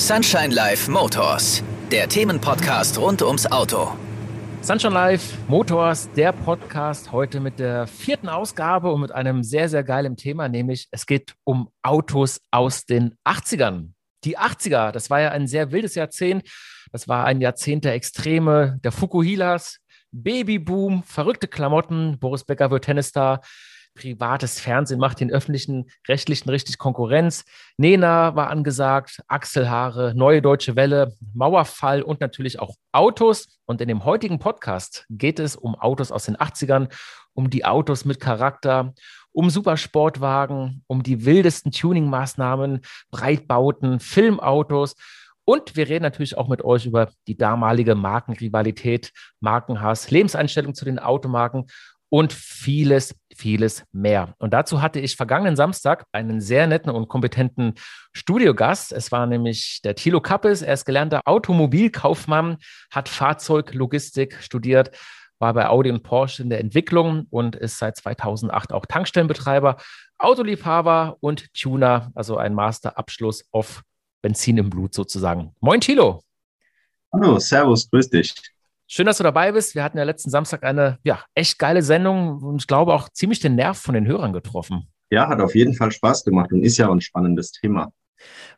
Sunshine Live Motors, der Themenpodcast rund ums Auto. Sunshine Live Motors, der Podcast heute mit der vierten Ausgabe und mit einem sehr, sehr geilen Thema, nämlich es geht um Autos aus den 80ern. Die 80er, das war ja ein sehr wildes Jahrzehnt. Das war ein Jahrzehnt der Extreme, der Fukuhilas, Babyboom, verrückte Klamotten. Boris Becker wird Tennisstar privates Fernsehen macht den öffentlichen Rechtlichen richtig Konkurrenz. Nena war angesagt, Achselhaare, Neue Deutsche Welle, Mauerfall und natürlich auch Autos. Und in dem heutigen Podcast geht es um Autos aus den 80ern, um die Autos mit Charakter, um Supersportwagen, um die wildesten Tuning-Maßnahmen, Breitbauten, Filmautos. Und wir reden natürlich auch mit euch über die damalige Markenrivalität, Markenhass, Lebenseinstellung zu den Automarken und vieles, vieles mehr. Und dazu hatte ich vergangenen Samstag einen sehr netten und kompetenten Studiogast. Es war nämlich der Thilo Kappes. Er ist gelernter Automobilkaufmann, hat Fahrzeuglogistik studiert, war bei Audi und Porsche in der Entwicklung und ist seit 2008 auch Tankstellenbetreiber, Autoliebhaber und Tuner, also ein Masterabschluss auf Benzin im Blut sozusagen. Moin, Thilo. Hallo, Servus, grüß dich. Schön, dass du dabei bist. Wir hatten ja letzten Samstag eine ja, echt geile Sendung und ich glaube auch ziemlich den Nerv von den Hörern getroffen. Ja, hat auf jeden Fall Spaß gemacht und ist ja ein spannendes Thema.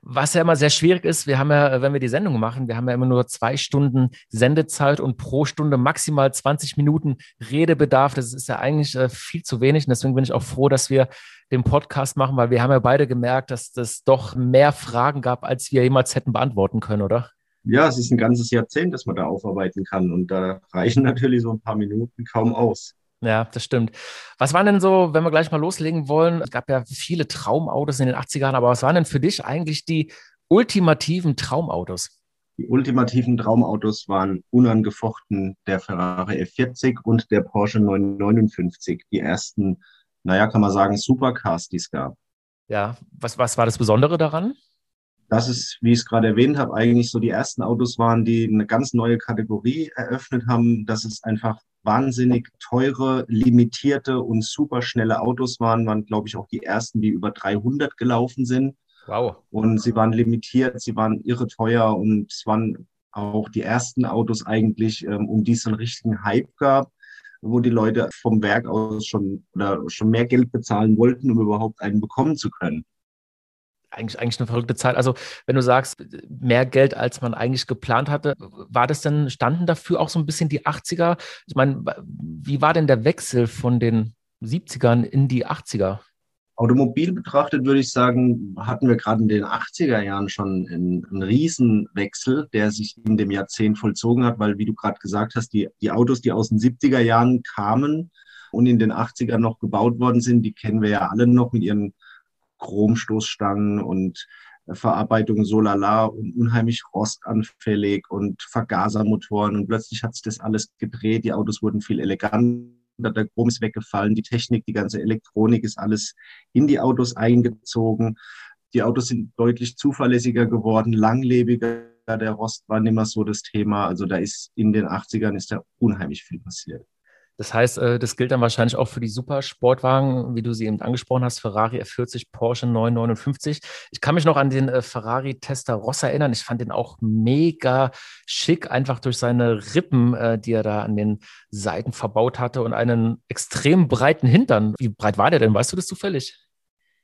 Was ja immer sehr schwierig ist, wir haben ja, wenn wir die Sendung machen, wir haben ja immer nur zwei Stunden Sendezeit und pro Stunde maximal 20 Minuten Redebedarf. Das ist ja eigentlich äh, viel zu wenig. Und deswegen bin ich auch froh, dass wir den Podcast machen, weil wir haben ja beide gemerkt, dass es doch mehr Fragen gab, als wir jemals hätten beantworten können, oder? Ja, es ist ein ganzes Jahrzehnt, das man da aufarbeiten kann. Und da reichen natürlich so ein paar Minuten kaum aus. Ja, das stimmt. Was waren denn so, wenn wir gleich mal loslegen wollen? Es gab ja viele Traumautos in den 80ern, aber was waren denn für dich eigentlich die ultimativen Traumautos? Die ultimativen Traumautos waren unangefochten der Ferrari F40 und der Porsche 959, die ersten, naja, kann man sagen, Supercars, die es gab. Ja, was, was war das Besondere daran? Dass es, wie ich es gerade erwähnt habe, eigentlich so die ersten Autos waren, die eine ganz neue Kategorie eröffnet haben, dass es einfach wahnsinnig teure, limitierte und superschnelle Autos waren, waren, glaube ich, auch die ersten, die über 300 gelaufen sind. Wow. Und sie waren limitiert, sie waren irre teuer und es waren auch die ersten Autos eigentlich, ähm, um die es einen richtigen Hype gab, wo die Leute vom Werk aus schon oder schon mehr Geld bezahlen wollten, um überhaupt einen bekommen zu können eigentlich, eigentlich eine verrückte Zeit. Also, wenn du sagst, mehr Geld, als man eigentlich geplant hatte, war das denn, standen dafür auch so ein bisschen die 80er? Ich meine, wie war denn der Wechsel von den 70ern in die 80er? Automobil betrachtet würde ich sagen, hatten wir gerade in den 80er Jahren schon einen, einen Riesenwechsel, der sich in dem Jahrzehnt vollzogen hat, weil, wie du gerade gesagt hast, die, die Autos, die aus den 70er Jahren kamen und in den 80ern noch gebaut worden sind, die kennen wir ja alle noch mit ihren Chromstoßstangen und Verarbeitung so lala und unheimlich rostanfällig und Vergasermotoren und plötzlich hat sich das alles gedreht, die Autos wurden viel eleganter, der Chrom ist weggefallen, die Technik, die ganze Elektronik ist alles in die Autos eingezogen. Die Autos sind deutlich zuverlässiger geworden, langlebiger. Der Rost war nicht mehr so das Thema. Also da ist in den 80ern ist da unheimlich viel passiert. Das heißt, äh, das gilt dann wahrscheinlich auch für die Supersportwagen, wie du sie eben angesprochen hast, Ferrari F40, Porsche 959. Ich kann mich noch an den äh, Ferrari Testarossa erinnern. Ich fand den auch mega schick, einfach durch seine Rippen, äh, die er da an den Seiten verbaut hatte und einen extrem breiten Hintern. Wie breit war der denn? Weißt du das zufällig?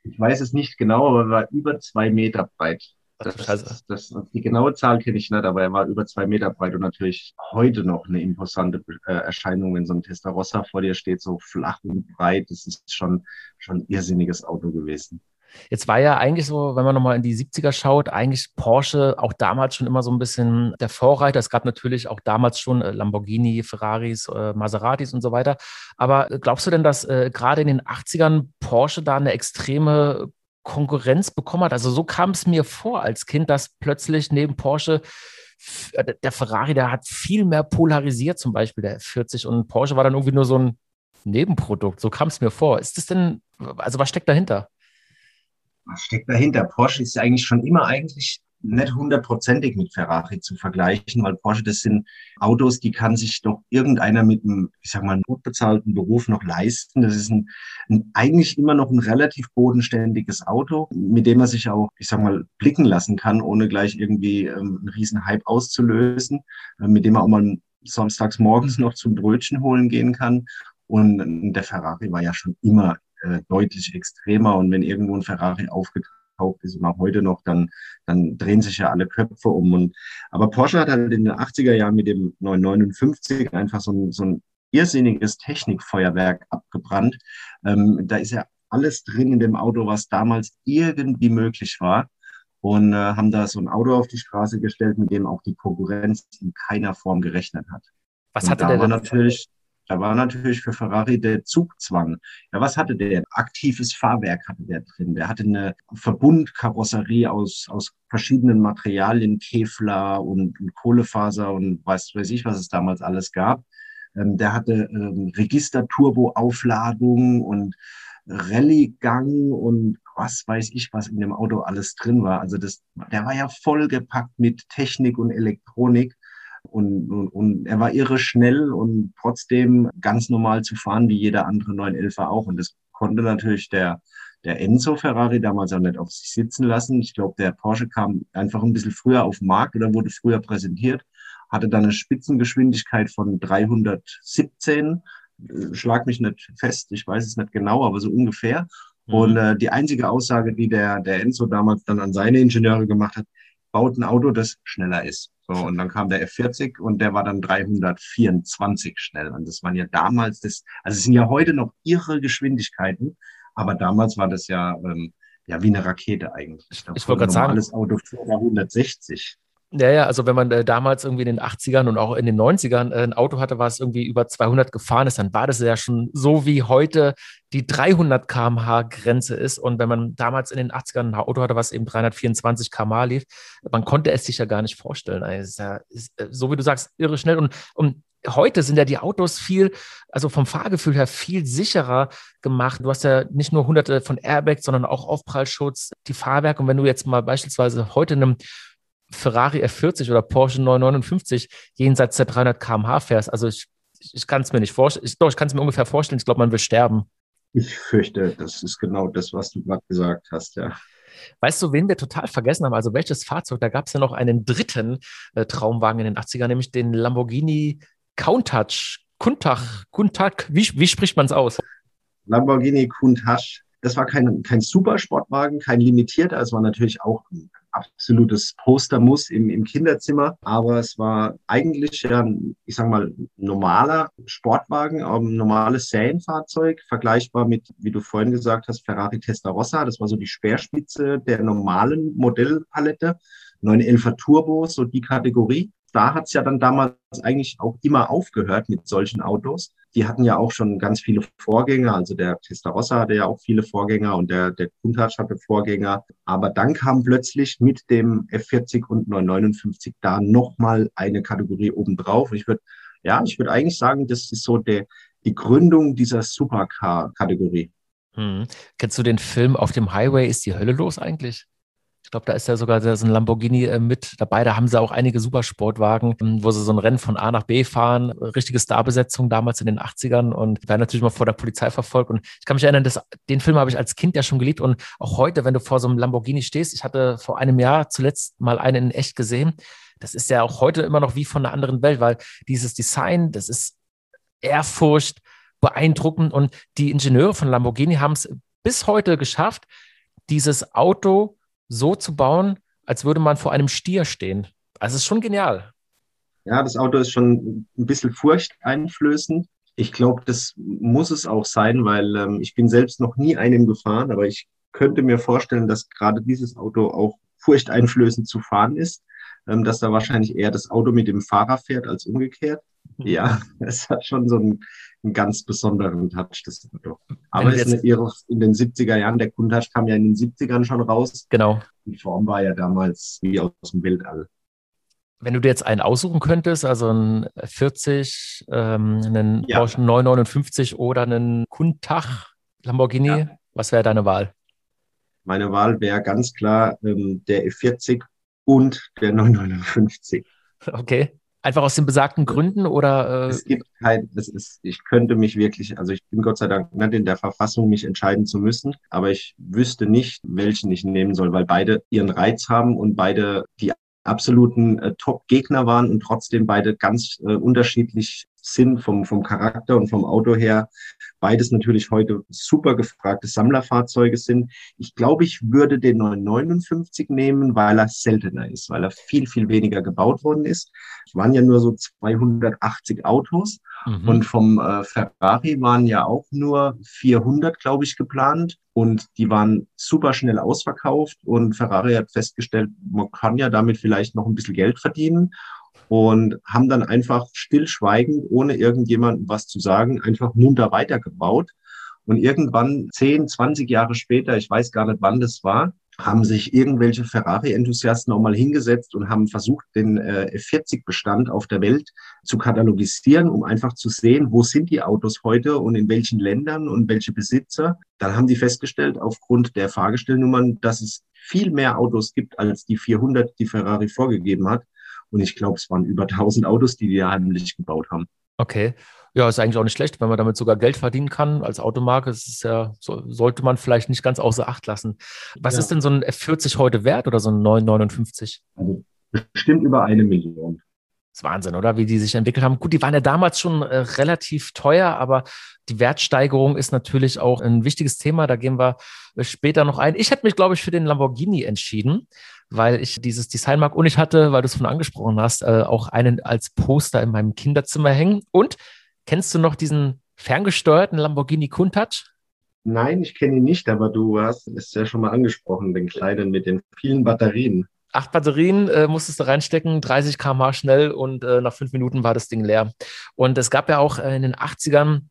Ich weiß es nicht genau, aber er war über zwei Meter breit. Das, das, die genaue Zahl kenne ich nicht, aber er war über zwei Meter breit und natürlich heute noch eine imposante äh, Erscheinung, wenn so ein Testarossa vor dir steht, so flach und breit. Das ist schon, schon ein irrsinniges Auto gewesen. Jetzt war ja eigentlich so, wenn man nochmal in die 70er schaut, eigentlich Porsche auch damals schon immer so ein bisschen der Vorreiter. Es gab natürlich auch damals schon äh, Lamborghini, Ferraris, äh, Maseratis und so weiter. Aber glaubst du denn, dass gerade in den 80ern Porsche da eine extreme Konkurrenz bekommen hat. Also so kam es mir vor als Kind, dass plötzlich neben Porsche äh, der Ferrari, der hat viel mehr polarisiert, zum Beispiel der 40 und Porsche war dann irgendwie nur so ein Nebenprodukt. So kam es mir vor. Ist das denn, also was steckt dahinter? Was steckt dahinter? Porsche ist eigentlich schon immer eigentlich nicht hundertprozentig mit Ferrari zu vergleichen, weil Porsche, das sind Autos, die kann sich doch irgendeiner mit einem, ich sag mal, gut bezahlten Beruf noch leisten. Das ist ein, ein, eigentlich immer noch ein relativ bodenständiges Auto, mit dem man sich auch, ich sag mal, blicken lassen kann, ohne gleich irgendwie ähm, einen riesen Hype auszulösen, äh, mit dem man auch mal samstags morgens noch zum Brötchen holen gehen kann. Und der Ferrari war ja schon immer äh, deutlich extremer. Und wenn irgendwo ein Ferrari aufgetaucht gekauft ist und auch heute noch, dann, dann drehen sich ja alle Köpfe um. Und, aber Porsche hat halt in den 80er Jahren mit dem 959 einfach so ein, so ein irrsinniges Technikfeuerwerk abgebrannt. Ähm, da ist ja alles drin in dem Auto, was damals irgendwie möglich war. Und äh, haben da so ein Auto auf die Straße gestellt, mit dem auch die Konkurrenz in keiner Form gerechnet hat. Was und hatte der denn? Natürlich, da war natürlich für Ferrari der Zugzwang. Ja, was hatte der? Aktives Fahrwerk hatte der drin. Der hatte eine Verbundkarosserie aus, aus verschiedenen Materialien, Kevlar und, und Kohlefaser und weiß, weiß ich, was es damals alles gab. Ähm, der hatte ähm, Register-Turbo-Aufladung und Rallye-Gang und was weiß ich, was in dem Auto alles drin war. Also das, der war ja vollgepackt mit Technik und Elektronik. Und, und, und er war irre schnell und trotzdem ganz normal zu fahren, wie jeder andere 911er auch. Und das konnte natürlich der, der Enzo Ferrari damals auch nicht auf sich sitzen lassen. Ich glaube, der Porsche kam einfach ein bisschen früher auf den Markt oder wurde früher präsentiert, hatte dann eine Spitzengeschwindigkeit von 317. Schlag mich nicht fest, ich weiß es nicht genau, aber so ungefähr. Mhm. Und äh, die einzige Aussage, die der, der Enzo damals dann an seine Ingenieure gemacht hat, baut ein Auto, das schneller ist. So, und dann kam der F40 und der war dann 324 schnell. Und das waren ja damals das, also es sind ja heute noch irre Geschwindigkeiten, aber damals war das ja, ähm, ja wie eine Rakete eigentlich. Ich, ich wollte gerade sagen. Alles Auto 160. Ja, ja, also wenn man äh, damals irgendwie in den 80ern und auch in den 90ern äh, ein Auto hatte, was irgendwie über 200 gefahren ist, dann war das ja schon so wie heute die 300 km/h Grenze ist. Und wenn man damals in den 80ern ein Auto hatte, was eben 324 km/h lief, man konnte es sich ja gar nicht vorstellen. Also ist ja, ist, äh, so wie du sagst, irre schnell. Und, und heute sind ja die Autos viel, also vom Fahrgefühl her viel sicherer gemacht. Du hast ja nicht nur hunderte von Airbags, sondern auch Aufprallschutz, die Fahrwerke. Und wenn du jetzt mal beispielsweise heute in einem Ferrari F40 oder Porsche 959 jenseits der 300 km/h fährst. Also ich, ich kann es mir nicht vorstellen. Ich, doch, ich kann es mir ungefähr vorstellen. Ich glaube, man will sterben. Ich fürchte, das ist genau das, was du gerade gesagt hast, ja. Weißt du, wen wir total vergessen haben? Also welches Fahrzeug? Da gab es ja noch einen dritten äh, Traumwagen in den 80ern, nämlich den Lamborghini Countach. Countach, Countach, wie, wie spricht man es aus? Lamborghini Countach. Das war kein, kein Supersportwagen, kein limitierter. Es war natürlich auch ein absolutes Postermuss im, im Kinderzimmer. Aber es war eigentlich ja, ich sag mal, normaler Sportwagen, ein normales Serienfahrzeug, vergleichbar mit, wie du vorhin gesagt hast, Ferrari Testarossa. Das war so die Speerspitze der normalen Modellpalette. 911er Turbo, so die Kategorie da hat es ja dann damals eigentlich auch immer aufgehört mit solchen Autos. Die hatten ja auch schon ganz viele Vorgänger, also der Testarossa hatte ja auch viele Vorgänger und der, der Countach hatte Vorgänger. Aber dann kam plötzlich mit dem F40 und 959 da nochmal eine Kategorie obendrauf. Ich würde, ja, ich würde eigentlich sagen, das ist so der, die Gründung dieser Supercar-Kategorie. Hm. Kennst du den Film Auf dem Highway ist die Hölle los eigentlich? Ich glaube, da ist ja sogar so ein Lamborghini äh, mit dabei. Da haben sie auch einige Supersportwagen, ähm, wo sie so ein Rennen von A nach B fahren. Richtige Starbesetzung damals in den 80ern und werden natürlich mal vor der Polizei verfolgt. Und ich kann mich erinnern, dass, den Film habe ich als Kind ja schon geliebt. Und auch heute, wenn du vor so einem Lamborghini stehst, ich hatte vor einem Jahr zuletzt mal einen in echt gesehen. Das ist ja auch heute immer noch wie von einer anderen Welt, weil dieses Design, das ist Ehrfurcht, beeindruckend. Und die Ingenieure von Lamborghini haben es bis heute geschafft, dieses Auto so zu bauen, als würde man vor einem Stier stehen. Also es ist schon genial. Ja, das Auto ist schon ein bisschen furchteinflößend. Ich glaube, das muss es auch sein, weil ähm, ich bin selbst noch nie einem gefahren, aber ich könnte mir vorstellen, dass gerade dieses Auto auch furchteinflößend zu fahren ist, ähm, dass da wahrscheinlich eher das Auto mit dem Fahrer fährt als umgekehrt. Mhm. Ja, es hat schon so einen, einen ganz besonderen Touch, das Auto. Aber es ist eine, in den 70er Jahren, der Countach kam ja in den 70ern schon raus. Genau. Die Form war ja damals wie aus dem Weltall. Wenn du dir jetzt einen aussuchen könntest, also einen 40, ähm, einen ja. Porsche 959 oder einen Countach Lamborghini, ja. was wäre deine Wahl? Meine Wahl wäre ganz klar ähm, der E40 und der 959. Okay. Einfach aus den besagten Gründen oder? Äh es gibt kein, es ist, ich könnte mich wirklich, also ich bin Gott sei Dank nicht in der Verfassung, mich entscheiden zu müssen, aber ich wüsste nicht, welchen ich nehmen soll, weil beide ihren Reiz haben und beide die absoluten äh, Top-Gegner waren und trotzdem beide ganz äh, unterschiedlich sind vom, vom Charakter und vom Auto her. Beides natürlich heute super gefragte Sammlerfahrzeuge sind. Ich glaube, ich würde den 959 nehmen, weil er seltener ist, weil er viel, viel weniger gebaut worden ist. Es waren ja nur so 280 Autos mhm. und vom äh, Ferrari waren ja auch nur 400, glaube ich, geplant und die waren super schnell ausverkauft und Ferrari hat festgestellt, man kann ja damit vielleicht noch ein bisschen Geld verdienen und haben dann einfach stillschweigend, ohne irgendjemandem was zu sagen, einfach munter weitergebaut. Und irgendwann, 10, 20 Jahre später, ich weiß gar nicht, wann das war, haben sich irgendwelche Ferrari-Enthusiasten auch mal hingesetzt und haben versucht, den äh, F40-Bestand auf der Welt zu katalogisieren, um einfach zu sehen, wo sind die Autos heute und in welchen Ländern und welche Besitzer. Dann haben die festgestellt, aufgrund der Fahrgestellnummern, dass es viel mehr Autos gibt als die 400, die Ferrari vorgegeben hat. Und ich glaube, es waren über 1000 Autos, die die heimlich gebaut haben. Okay. Ja, ist eigentlich auch nicht schlecht, wenn man damit sogar Geld verdienen kann als Automarke. Das ist ja, so, sollte man vielleicht nicht ganz außer Acht lassen. Was ja. ist denn so ein F40 heute wert oder so ein 959? Also bestimmt über eine Million. Das ist Wahnsinn, oder? Wie die sich entwickelt haben. Gut, die waren ja damals schon äh, relativ teuer, aber die Wertsteigerung ist natürlich auch ein wichtiges Thema. Da gehen wir äh, später noch ein. Ich hätte mich, glaube ich, für den Lamborghini entschieden weil ich dieses Design mag und ich hatte, weil du es von angesprochen hast, äh, auch einen als Poster in meinem Kinderzimmer hängen. Und kennst du noch diesen ferngesteuerten Lamborghini Countach? Nein, ich kenne ihn nicht, aber du hast es ja schon mal angesprochen, den kleinen mit den vielen Batterien. Acht Batterien äh, musstest du reinstecken, 30 km/h schnell und äh, nach fünf Minuten war das Ding leer. Und es gab ja auch äh, in den 80ern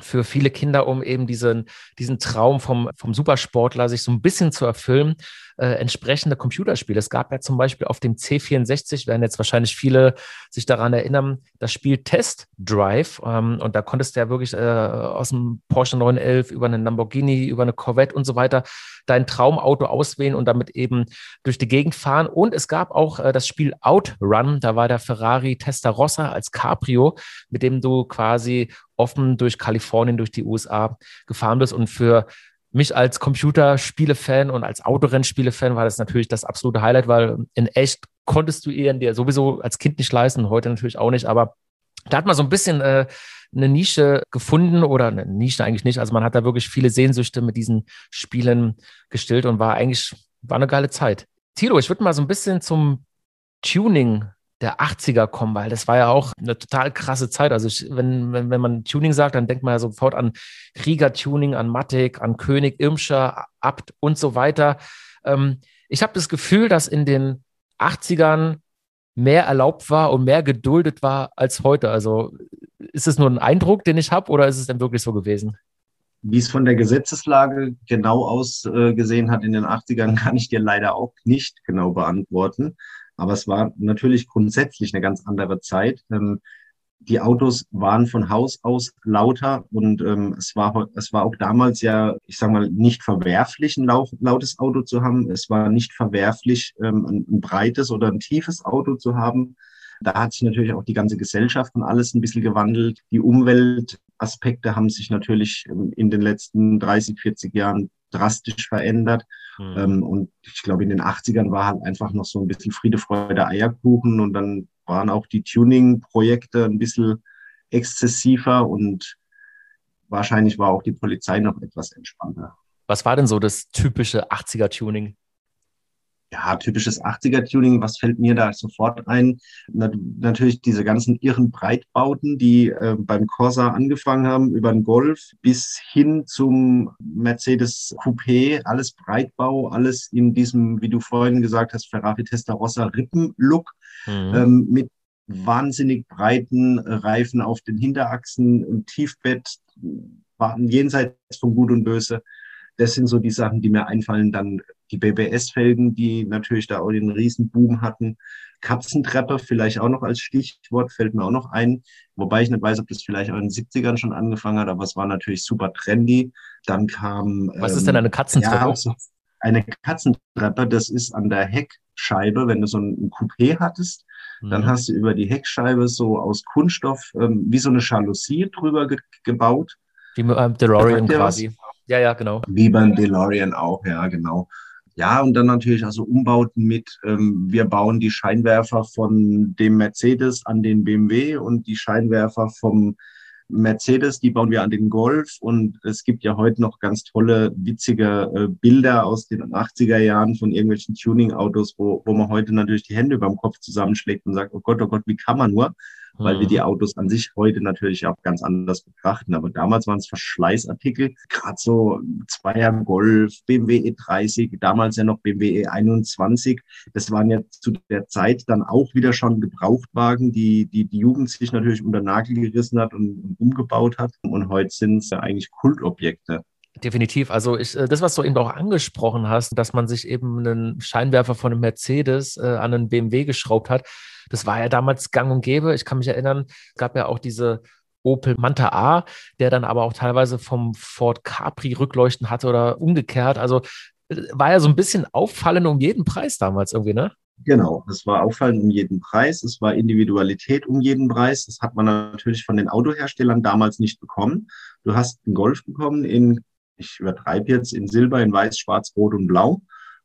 für viele Kinder, um eben diesen, diesen Traum vom, vom Supersportler sich so ein bisschen zu erfüllen, äh, entsprechende Computerspiele. Es gab ja zum Beispiel auf dem C64, werden jetzt wahrscheinlich viele sich daran erinnern, das Spiel Test Drive. Ähm, und da konntest du ja wirklich äh, aus dem Porsche 911 über einen Lamborghini, über eine Corvette und so weiter dein Traumauto auswählen und damit eben durch die Gegend fahren. Und es gab auch äh, das Spiel Outrun. Da war der Ferrari Testarossa als Cabrio, mit dem du quasi offen durch Kalifornien, durch die USA gefahren bist. Und für mich als Computerspiele-Fan und als Autorennspiele-Fan war das natürlich das absolute Highlight, weil in echt konntest du ihren dir sowieso als Kind nicht leisten, heute natürlich auch nicht, aber da hat man so ein bisschen äh, eine Nische gefunden oder eine Nische eigentlich nicht. Also man hat da wirklich viele Sehnsüchte mit diesen Spielen gestillt und war eigentlich, war eine geile Zeit. Tilo, ich würde mal so ein bisschen zum Tuning der 80er kommen, weil das war ja auch eine total krasse Zeit. Also ich, wenn, wenn, wenn man Tuning sagt, dann denkt man ja sofort an Rieger-Tuning, an Matic, an König, Irmscher, Abt und so weiter. Ähm, ich habe das Gefühl, dass in den 80ern mehr erlaubt war und mehr geduldet war als heute. Also ist es nur ein Eindruck, den ich habe, oder ist es denn wirklich so gewesen? Wie es von der Gesetzeslage genau ausgesehen hat in den 80ern, kann ich dir leider auch nicht genau beantworten. Aber es war natürlich grundsätzlich eine ganz andere Zeit. Ähm, die Autos waren von Haus aus lauter und ähm, es, war, es war auch damals ja, ich sage mal, nicht verwerflich, ein lautes Auto zu haben. Es war nicht verwerflich, ähm, ein, ein breites oder ein tiefes Auto zu haben. Da hat sich natürlich auch die ganze Gesellschaft und alles ein bisschen gewandelt. Die Umweltaspekte haben sich natürlich ähm, in den letzten 30, 40 Jahren drastisch verändert. Mhm. Ähm, und ich glaube, in den 80ern war halt einfach noch so ein bisschen Friede, Freude, Eierkuchen. Und dann waren auch die Tuning-Projekte ein bisschen exzessiver und wahrscheinlich war auch die Polizei noch etwas entspannter. Was war denn so das typische 80er-Tuning? Ja, typisches 80er-Tuning, was fällt mir da sofort ein? Na, natürlich diese ganzen irren Breitbauten, die äh, beim Corsa angefangen haben, über den Golf bis hin zum Mercedes Coupé, alles Breitbau, alles in diesem, wie du vorhin gesagt hast, Ferrari Testarossa Rippen-Look mhm. ähm, mit wahnsinnig breiten Reifen auf den Hinterachsen, Tiefbett, jenseits von Gut und Böse. Das sind so die Sachen, die mir einfallen. Dann die BBS-Felgen, die natürlich da auch den Riesenboom hatten. Katzentreppe vielleicht auch noch als Stichwort, fällt mir auch noch ein. Wobei ich nicht weiß, ob das vielleicht auch in den 70ern schon angefangen hat, aber es war natürlich super trendy. Dann kam. Was ähm, ist denn eine Katzentreppe? Ja, so, eine Katzentreppe, das ist an der Heckscheibe, wenn du so ein Coupé hattest, mhm. dann hast du über die Heckscheibe so aus Kunststoff ähm, wie so eine Jalousie drüber ge gebaut. Wie beim DeLorean quasi. Was? Ja, ja, genau. Wie beim DeLorean auch, ja, genau. Ja, und dann natürlich also Umbauten mit, ähm, wir bauen die Scheinwerfer von dem Mercedes an den BMW und die Scheinwerfer vom Mercedes, die bauen wir an den Golf und es gibt ja heute noch ganz tolle, witzige äh, Bilder aus den 80er Jahren von irgendwelchen Tuning-Autos, wo, wo man heute natürlich die Hände über dem Kopf zusammenschlägt und sagt, oh Gott, oh Gott, wie kann man nur? Weil wir die mhm. Autos an sich heute natürlich auch ganz anders betrachten. Aber damals waren es Verschleißartikel, gerade so Zweier Golf, BMW E30, damals ja noch BMW E21. Das waren ja zu der Zeit dann auch wieder schon Gebrauchtwagen, die die, die Jugend sich natürlich unter Nagel gerissen hat und, und umgebaut hat. Und heute sind es ja eigentlich Kultobjekte. Definitiv. Also ich, äh, das, was du eben auch angesprochen hast, dass man sich eben einen Scheinwerfer von einem Mercedes äh, an einen BMW geschraubt hat, das war ja damals gang und gäbe. Ich kann mich erinnern, es gab ja auch diese Opel Manta A, der dann aber auch teilweise vom Ford Capri Rückleuchten hatte oder umgekehrt. Also äh, war ja so ein bisschen auffallend um jeden Preis damals irgendwie, ne? Genau, es war auffallend um jeden Preis, es war Individualität um jeden Preis. Das hat man natürlich von den Autoherstellern damals nicht bekommen. Du hast einen Golf bekommen in, ich übertreibe jetzt, in Silber, in Weiß, Schwarz, Rot und Blau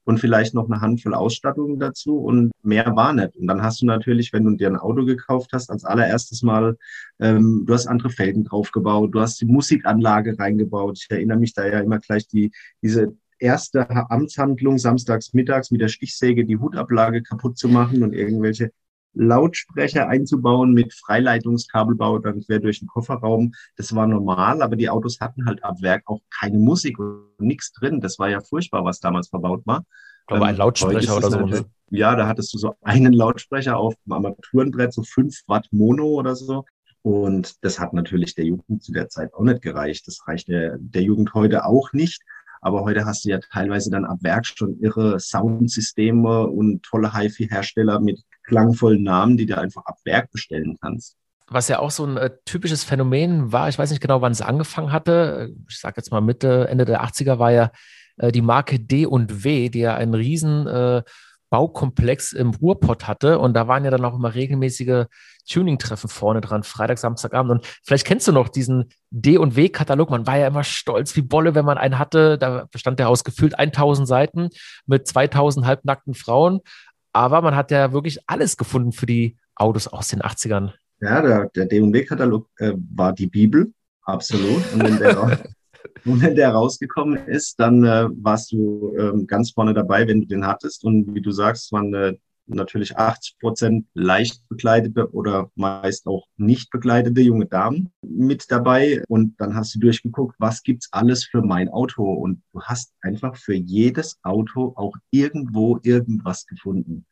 und vielleicht noch eine Handvoll Ausstattung dazu und mehr war nicht. Und dann hast du natürlich, wenn du dir ein Auto gekauft hast, als allererstes mal, ähm, du hast andere Felgen draufgebaut, du hast die Musikanlage reingebaut. Ich erinnere mich da ja immer gleich die, diese erste Amtshandlung samstags mittags mit der Stichsäge die Hutablage kaputt zu machen und irgendwelche Lautsprecher einzubauen mit Freileitungskabelbau dann quer durch den Kofferraum. Das war normal, aber die Autos hatten halt ab Werk auch keine Musik und nichts drin. Das war ja furchtbar, was damals verbaut war. Aber ein ähm, Lautsprecher oder so. Ne? Ja, da hattest du so einen Lautsprecher auf dem Armaturenbrett, so fünf Watt Mono oder so. Und das hat natürlich der Jugend zu der Zeit auch nicht gereicht. Das reicht der, der Jugend heute auch nicht. Aber heute hast du ja teilweise dann ab Werk schon irre Soundsysteme und tolle HiFi-Hersteller mit klangvollen Namen, die du einfach ab Werk bestellen kannst. Was ja auch so ein äh, typisches Phänomen war, ich weiß nicht genau, wann es angefangen hatte. Ich sage jetzt mal Mitte, Ende der 80er war ja äh, die Marke D und W, die ja einen riesen äh, Baukomplex im Ruhrpott hatte. Und da waren ja dann auch immer regelmäßige Tuning-Treffen vorne dran, Freitag, Samstagabend. Und vielleicht kennst du noch diesen D- und W-Katalog. Man war ja immer stolz wie Bolle, wenn man einen hatte. Da bestand der aus gefühlt 1000 Seiten mit 2000 halbnackten Frauen. Aber man hat ja wirklich alles gefunden für die Autos aus den 80ern. Ja, der, der D&W-Katalog äh, war die Bibel, absolut. Und wenn der, Und wenn der rausgekommen ist, dann äh, warst du ähm, ganz vorne dabei, wenn du den hattest. Und wie du sagst, waren äh, natürlich 80 Prozent leicht bekleidete oder meist auch nicht bekleidete junge Damen mit dabei. Und dann hast du durchgeguckt, was gibt's alles für mein Auto? Und du hast einfach für jedes Auto auch irgendwo irgendwas gefunden.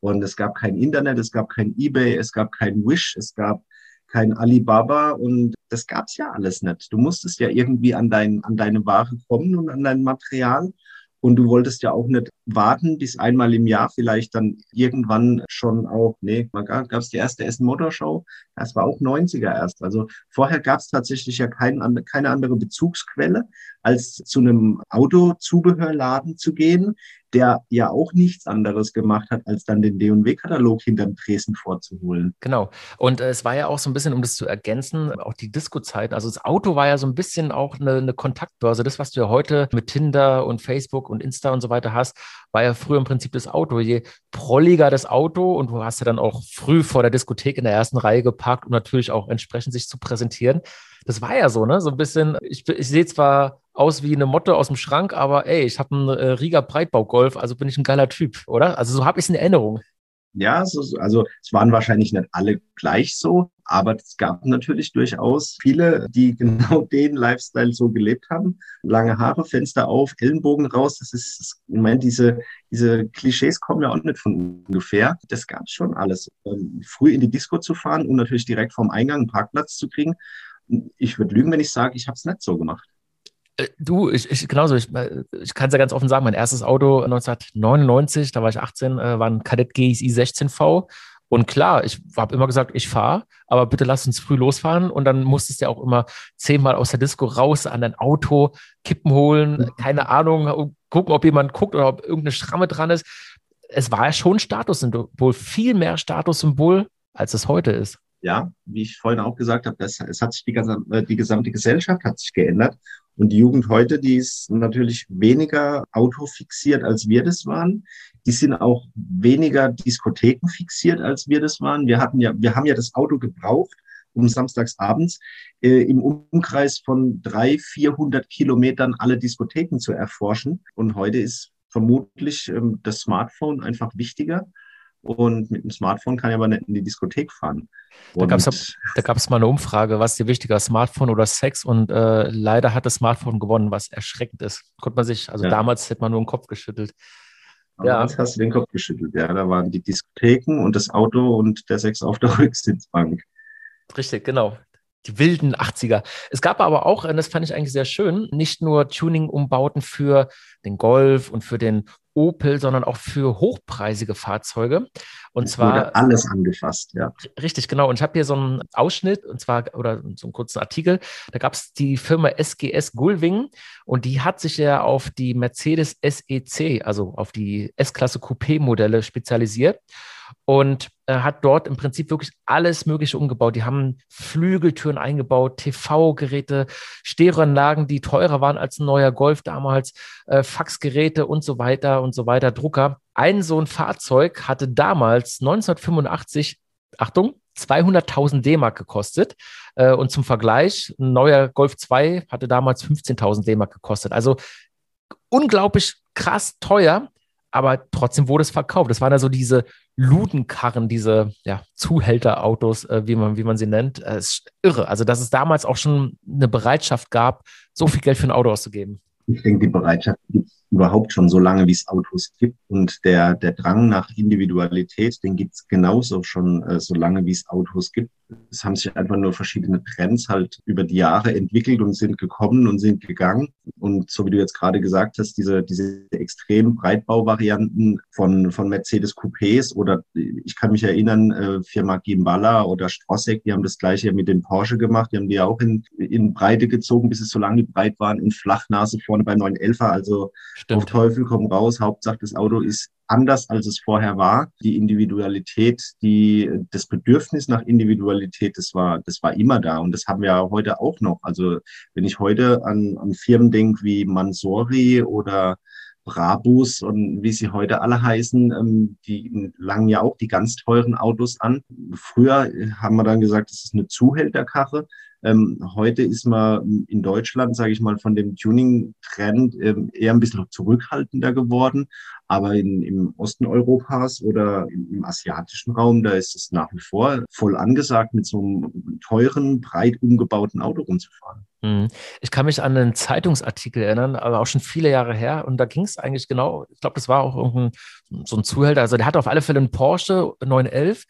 Und es gab kein Internet, es gab kein eBay, es gab kein Wish, es gab kein Alibaba und das gab's ja alles nicht. Du musstest ja irgendwie an, dein, an deine Ware kommen und an dein Material. Und du wolltest ja auch nicht warten, bis einmal im Jahr vielleicht dann irgendwann schon auch, nee, man gab es die erste Essen Motorshow, das war auch 90er erst. Also vorher gab es tatsächlich ja kein, keine andere Bezugsquelle, als zu einem Autozubehörladen zu gehen, der ja auch nichts anderes gemacht hat, als dann den D&W-Katalog hinterm Dresden vorzuholen. Genau. Und äh, es war ja auch so ein bisschen, um das zu ergänzen, auch die Disco-Zeiten. Also das Auto war ja so ein bisschen auch eine, eine Kontaktbörse. Das, was du ja heute mit Tinder und Facebook und Insta und so weiter hast, war ja früher im Prinzip das Auto. Je prolliger das Auto und du hast ja dann auch früh vor der Diskothek in der ersten Reihe geparkt, um natürlich auch entsprechend sich zu präsentieren. Das war ja so, ne? So ein bisschen, ich, ich sehe zwar aus wie eine Motte aus dem Schrank, aber ey, ich habe einen äh, Rieger Breitbaugolf, also bin ich ein geiler Typ, oder? Also so habe ich es in Erinnerung. Ja, so, also es waren wahrscheinlich nicht alle gleich so, aber es gab natürlich durchaus viele, die genau den Lifestyle so gelebt haben. Lange Haare, Fenster auf, Ellenbogen raus. Das ist, ich meine, diese, diese Klischees kommen ja auch nicht von ungefähr. Das gab es schon alles. Ähm, früh in die Disco zu fahren und natürlich direkt vom Eingang einen Parkplatz zu kriegen. Ich würde lügen, wenn ich sage, ich habe es nicht so gemacht. Äh, du, ich, ich genauso. Ich, äh, ich kann es ja ganz offen sagen. Mein erstes Auto 1999, da war ich 18, äh, war ein Kadett GSI 16V. Und klar, ich habe immer gesagt, ich fahre, aber bitte lass uns früh losfahren. Und dann musstest du ja auch immer zehnmal aus der Disco raus an dein Auto, Kippen holen, keine Ahnung, gucken, ob jemand guckt oder ob irgendeine Schramme dran ist. Es war ja schon Statussymbol, viel mehr Statussymbol, als es heute ist. Ja, wie ich vorhin auch gesagt habe, das, es hat sich die, gesamte, die gesamte Gesellschaft hat sich geändert. Und die Jugend heute, die ist natürlich weniger autofixiert, als wir das waren. Die sind auch weniger Diskotheken fixiert, als wir das waren. Wir hatten ja, wir haben ja das Auto gebraucht, um samstags abends äh, im Umkreis von drei, vierhundert Kilometern alle Diskotheken zu erforschen. Und heute ist vermutlich ähm, das Smartphone einfach wichtiger. Und mit dem Smartphone kann ich aber nicht in die Diskothek fahren. Und da gab es mal eine Umfrage, was dir wichtiger, Smartphone oder Sex? Und äh, leider hat das Smartphone gewonnen, was erschreckend ist. Konnte man sich, also ja. damals hätte man nur den Kopf geschüttelt. Damals ja. hast du den Kopf geschüttelt, ja. Da waren die Diskotheken und das Auto und der Sex auf der Rücksitzbank. Richtig, genau die wilden 80er. Es gab aber auch, und das fand ich eigentlich sehr schön, nicht nur Tuning-Umbauten für den Golf und für den Opel, sondern auch für hochpreisige Fahrzeuge. Und es zwar wurde alles angefasst, ja. Richtig, genau. Und ich habe hier so einen Ausschnitt, und zwar, oder so einen kurzen Artikel. Da gab es die Firma SGS Gulwing und die hat sich ja auf die Mercedes SEC, also auf die S-Klasse Coupé-Modelle spezialisiert und äh, hat dort im Prinzip wirklich alles Mögliche umgebaut. Die haben Flügeltüren eingebaut, TV-Geräte, Stereoanlagen, die teurer waren als ein neuer Golf damals, äh, Faxgeräte und so weiter und so weiter, Drucker. Ein so ein Fahrzeug hatte damals 1985, Achtung, 200.000 D-Mark gekostet. Äh, und zum Vergleich, ein neuer Golf 2 hatte damals 15.000 D-Mark gekostet. Also unglaublich krass teuer aber trotzdem wurde es verkauft. Das waren also diese Ludenkarren, diese ja, Zuhälterautos, äh, wie, man, wie man sie nennt. Äh, ist irre. Also, dass es damals auch schon eine Bereitschaft gab, so viel Geld für ein Auto auszugeben. Ich denke, die Bereitschaft gibt es überhaupt schon so lange, wie es Autos gibt. Und der, der Drang nach Individualität, den gibt es genauso schon äh, so lange, wie es Autos gibt. Es haben sich einfach nur verschiedene Trends halt über die Jahre entwickelt und sind gekommen und sind gegangen. Und so wie du jetzt gerade gesagt hast, diese, diese extrem Breitbauvarianten von, von Mercedes Coupés oder ich kann mich erinnern, äh, Firma Gimbala oder Strossek, die haben das gleiche mit dem Porsche gemacht. Die haben die auch in, in Breite gezogen, bis es so lange breit waren, in Flachnase vorne beim 911er. Also Stimmt. auf Teufel komm raus. Hauptsache das Auto ist anders, als es vorher war. Die Individualität, die, das Bedürfnis nach Individualität, das war, das war immer da. Und das haben wir heute auch noch. Also wenn ich heute an, an Firmen denke wie Mansori oder Brabus und wie sie heute alle heißen, ähm, die langen ja auch die ganz teuren Autos an. Früher haben wir dann gesagt, das ist eine Zuhälterkarre. Ähm, heute ist man in Deutschland, sage ich mal, von dem Tuning-Trend ähm, eher ein bisschen zurückhaltender geworden. Aber in, im Osten Europas oder im, im, asiatischen Raum, da ist es nach wie vor voll angesagt, mit so einem teuren, breit umgebauten Auto rumzufahren. Mhm. Ich kann mich an einen Zeitungsartikel erinnern, aber auch schon viele Jahre her. Und da ging es eigentlich genau, ich glaube, das war auch irgendein so ein Zuhälter. Also der hatte auf alle Fälle einen Porsche 911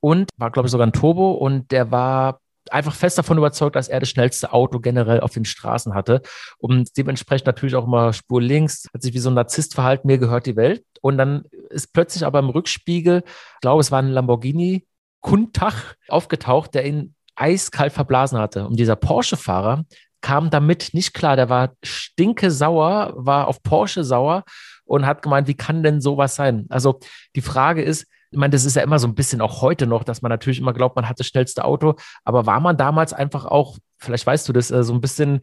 und war, glaube ich, sogar ein Turbo und der war einfach fest davon überzeugt, dass er das schnellste Auto generell auf den Straßen hatte. Und dementsprechend natürlich auch immer Spur links, hat sich wie so ein Narzisst verhalten, mir gehört die Welt. Und dann ist plötzlich aber im Rückspiegel, ich glaube, es war ein Lamborghini Kundtag aufgetaucht, der ihn eiskalt verblasen hatte. Und dieser Porsche-Fahrer kam damit nicht klar. Der war stinke sauer, war auf Porsche sauer und hat gemeint, wie kann denn sowas sein? Also die Frage ist, ich meine, das ist ja immer so ein bisschen auch heute noch, dass man natürlich immer glaubt, man hat das schnellste Auto. Aber war man damals einfach auch, vielleicht weißt du das, äh, so ein bisschen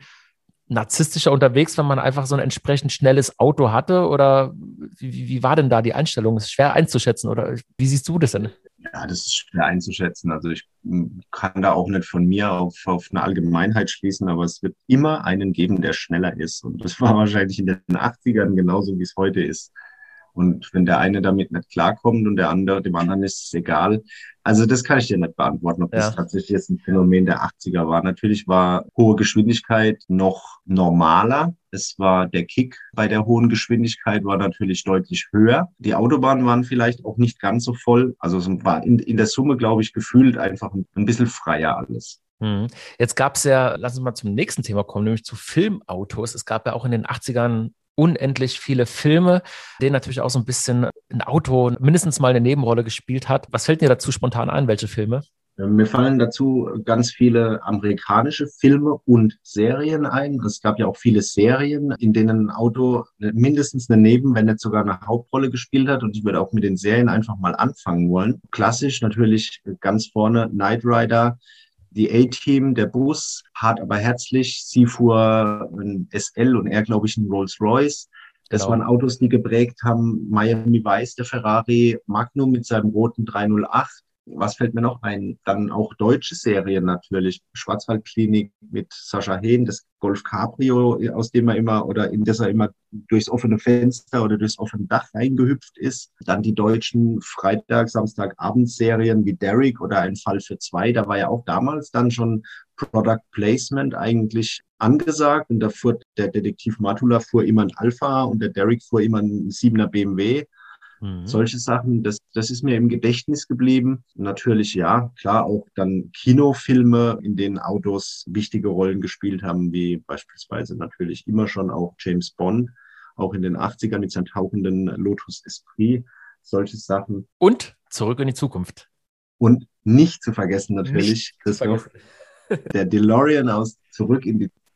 narzisstischer unterwegs, wenn man einfach so ein entsprechend schnelles Auto hatte? Oder wie, wie war denn da die Einstellung? Ist schwer einzuschätzen oder wie siehst du das denn? Ja, das ist schwer einzuschätzen. Also ich hm, kann da auch nicht von mir auf, auf eine Allgemeinheit schließen, aber es wird immer einen geben, der schneller ist. Und das war wahrscheinlich in den 80ern genauso, wie es heute ist. Und wenn der eine damit nicht klarkommt und der andere, dem anderen ist es egal. Also das kann ich dir nicht beantworten, ob ja. das tatsächlich jetzt ein Phänomen der 80er war. Natürlich war hohe Geschwindigkeit noch normaler. Es war der Kick bei der hohen Geschwindigkeit war natürlich deutlich höher. Die Autobahnen waren vielleicht auch nicht ganz so voll. Also es war in, in der Summe, glaube ich, gefühlt einfach ein bisschen freier alles. Mhm. Jetzt gab es ja, lass uns mal zum nächsten Thema kommen, nämlich zu Filmautos. Es gab ja auch in den 80ern unendlich viele Filme, denen natürlich auch so ein bisschen ein Auto mindestens mal eine Nebenrolle gespielt hat. Was fällt dir dazu spontan ein? Welche Filme? Mir fallen dazu ganz viele amerikanische Filme und Serien ein. Es gab ja auch viele Serien, in denen ein Auto mindestens eine Neben-, wenn nicht sogar eine Hauptrolle gespielt hat. Und ich würde auch mit den Serien einfach mal anfangen wollen. Klassisch natürlich ganz vorne Knight Rider, die A-Team, der Bus, hart aber herzlich. Sie fuhr ein SL und er, glaube ich, ein Rolls-Royce. Das genau. waren Autos, die geprägt haben. Miami Vice, der Ferrari Magnum mit seinem roten 308 was fällt mir noch ein? Dann auch deutsche Serien natürlich. Schwarzwaldklinik mit Sascha Hehn, das Golf Cabrio, aus dem er immer oder in das er immer durchs offene Fenster oder durchs offene Dach reingehüpft ist. Dann die deutschen Freitag, Samstag Abendserien wie Derrick oder Ein Fall für zwei. Da war ja auch damals dann schon Product Placement eigentlich angesagt und da fuhr der Detektiv Matula fuhr immer ein Alpha und der Derrick fuhr immer ein 7er BMW. Mhm. Solche Sachen, das, das ist mir im Gedächtnis geblieben. Natürlich, ja, klar, auch dann Kinofilme, in denen Autos wichtige Rollen gespielt haben, wie beispielsweise natürlich immer schon auch James Bond, auch in den 80ern mit seinem tauchenden Lotus Esprit, solche Sachen. Und zurück in die Zukunft. Und nicht zu vergessen natürlich, Christoph, der DeLorean aus Zurück in die Zukunft.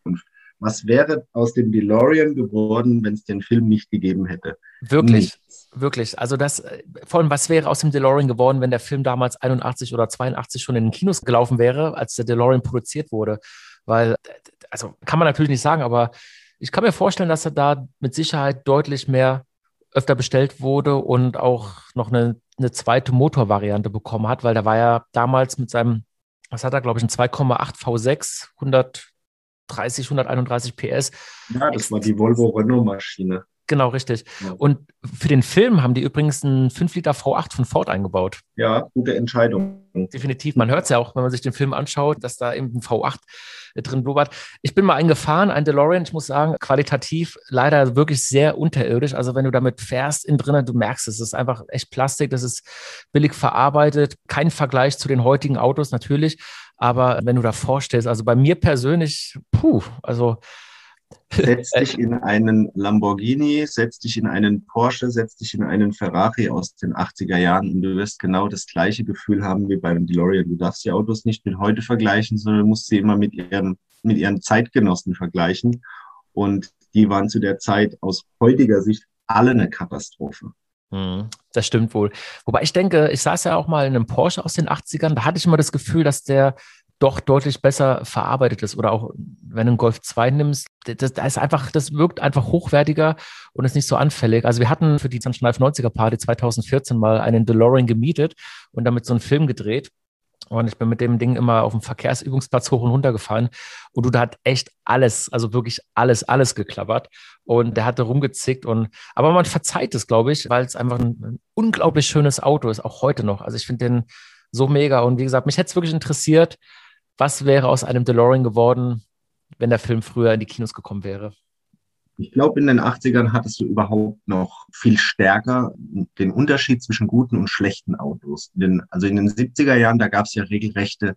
Was wäre aus dem DeLorean geworden, wenn es den Film nicht gegeben hätte? Wirklich, Nichts. wirklich. Also das, vor allem, was wäre aus dem DeLorean geworden, wenn der Film damals 81 oder 82 schon in den Kinos gelaufen wäre, als der DeLorean produziert wurde? Weil, also kann man natürlich nicht sagen, aber ich kann mir vorstellen, dass er da mit Sicherheit deutlich mehr öfter bestellt wurde und auch noch eine, eine zweite Motorvariante bekommen hat, weil da war ja damals mit seinem, was hat er, glaube ich, ein 2,8 V6, 100 130, 131 PS. Ja, das war die Volvo Renault-Maschine. Genau, richtig. Ja. Und für den Film haben die übrigens einen 5 Liter V8 von Ford eingebaut. Ja, gute Entscheidung. Definitiv. Man hört es ja auch, wenn man sich den Film anschaut, dass da eben ein V8 drin blubbert. Ich bin mal eingefahren, ein DeLorean, ich muss sagen, qualitativ leider wirklich sehr unterirdisch. Also wenn du damit fährst innen drinnen, du merkst es, ist einfach echt Plastik, das ist billig verarbeitet. Kein Vergleich zu den heutigen Autos natürlich. Aber wenn du da vorstellst, also bei mir persönlich, puh, also Setz dich in einen Lamborghini, setz dich in einen Porsche, setz dich in einen Ferrari aus den 80er Jahren und du wirst genau das gleiche Gefühl haben wie beim DeLorean. Du darfst die Autos nicht mit heute vergleichen, sondern musst sie immer mit ihren, mit ihren Zeitgenossen vergleichen. Und die waren zu der Zeit aus heutiger Sicht alle eine Katastrophe. Hm, das stimmt wohl. Wobei ich denke, ich saß ja auch mal in einem Porsche aus den 80ern, da hatte ich immer das Gefühl, dass der doch deutlich besser verarbeitet ist. Oder auch, wenn du einen Golf 2 nimmst, das, das ist einfach, das wirkt einfach hochwertiger und ist nicht so anfällig. Also wir hatten für die Sunshine 90er Party 2014 mal einen DeLorean gemietet und damit so einen Film gedreht. Und ich bin mit dem Ding immer auf dem Verkehrsübungsplatz hoch und runter gefahren. Und du, da hat echt alles, also wirklich alles, alles geklappert. Und der hatte rumgezickt. Und, aber man verzeiht es, glaube ich, weil es einfach ein, ein, unglaublich schönes Auto ist, auch heute noch. Also ich finde den so mega. Und wie gesagt, mich hätte es wirklich interessiert, was wäre aus einem DeLorean geworden, wenn der Film früher in die Kinos gekommen wäre? Ich glaube, in den 80ern hattest du überhaupt noch viel stärker den Unterschied zwischen guten und schlechten Autos. Den, also in den 70er Jahren, da gab es ja regelrechte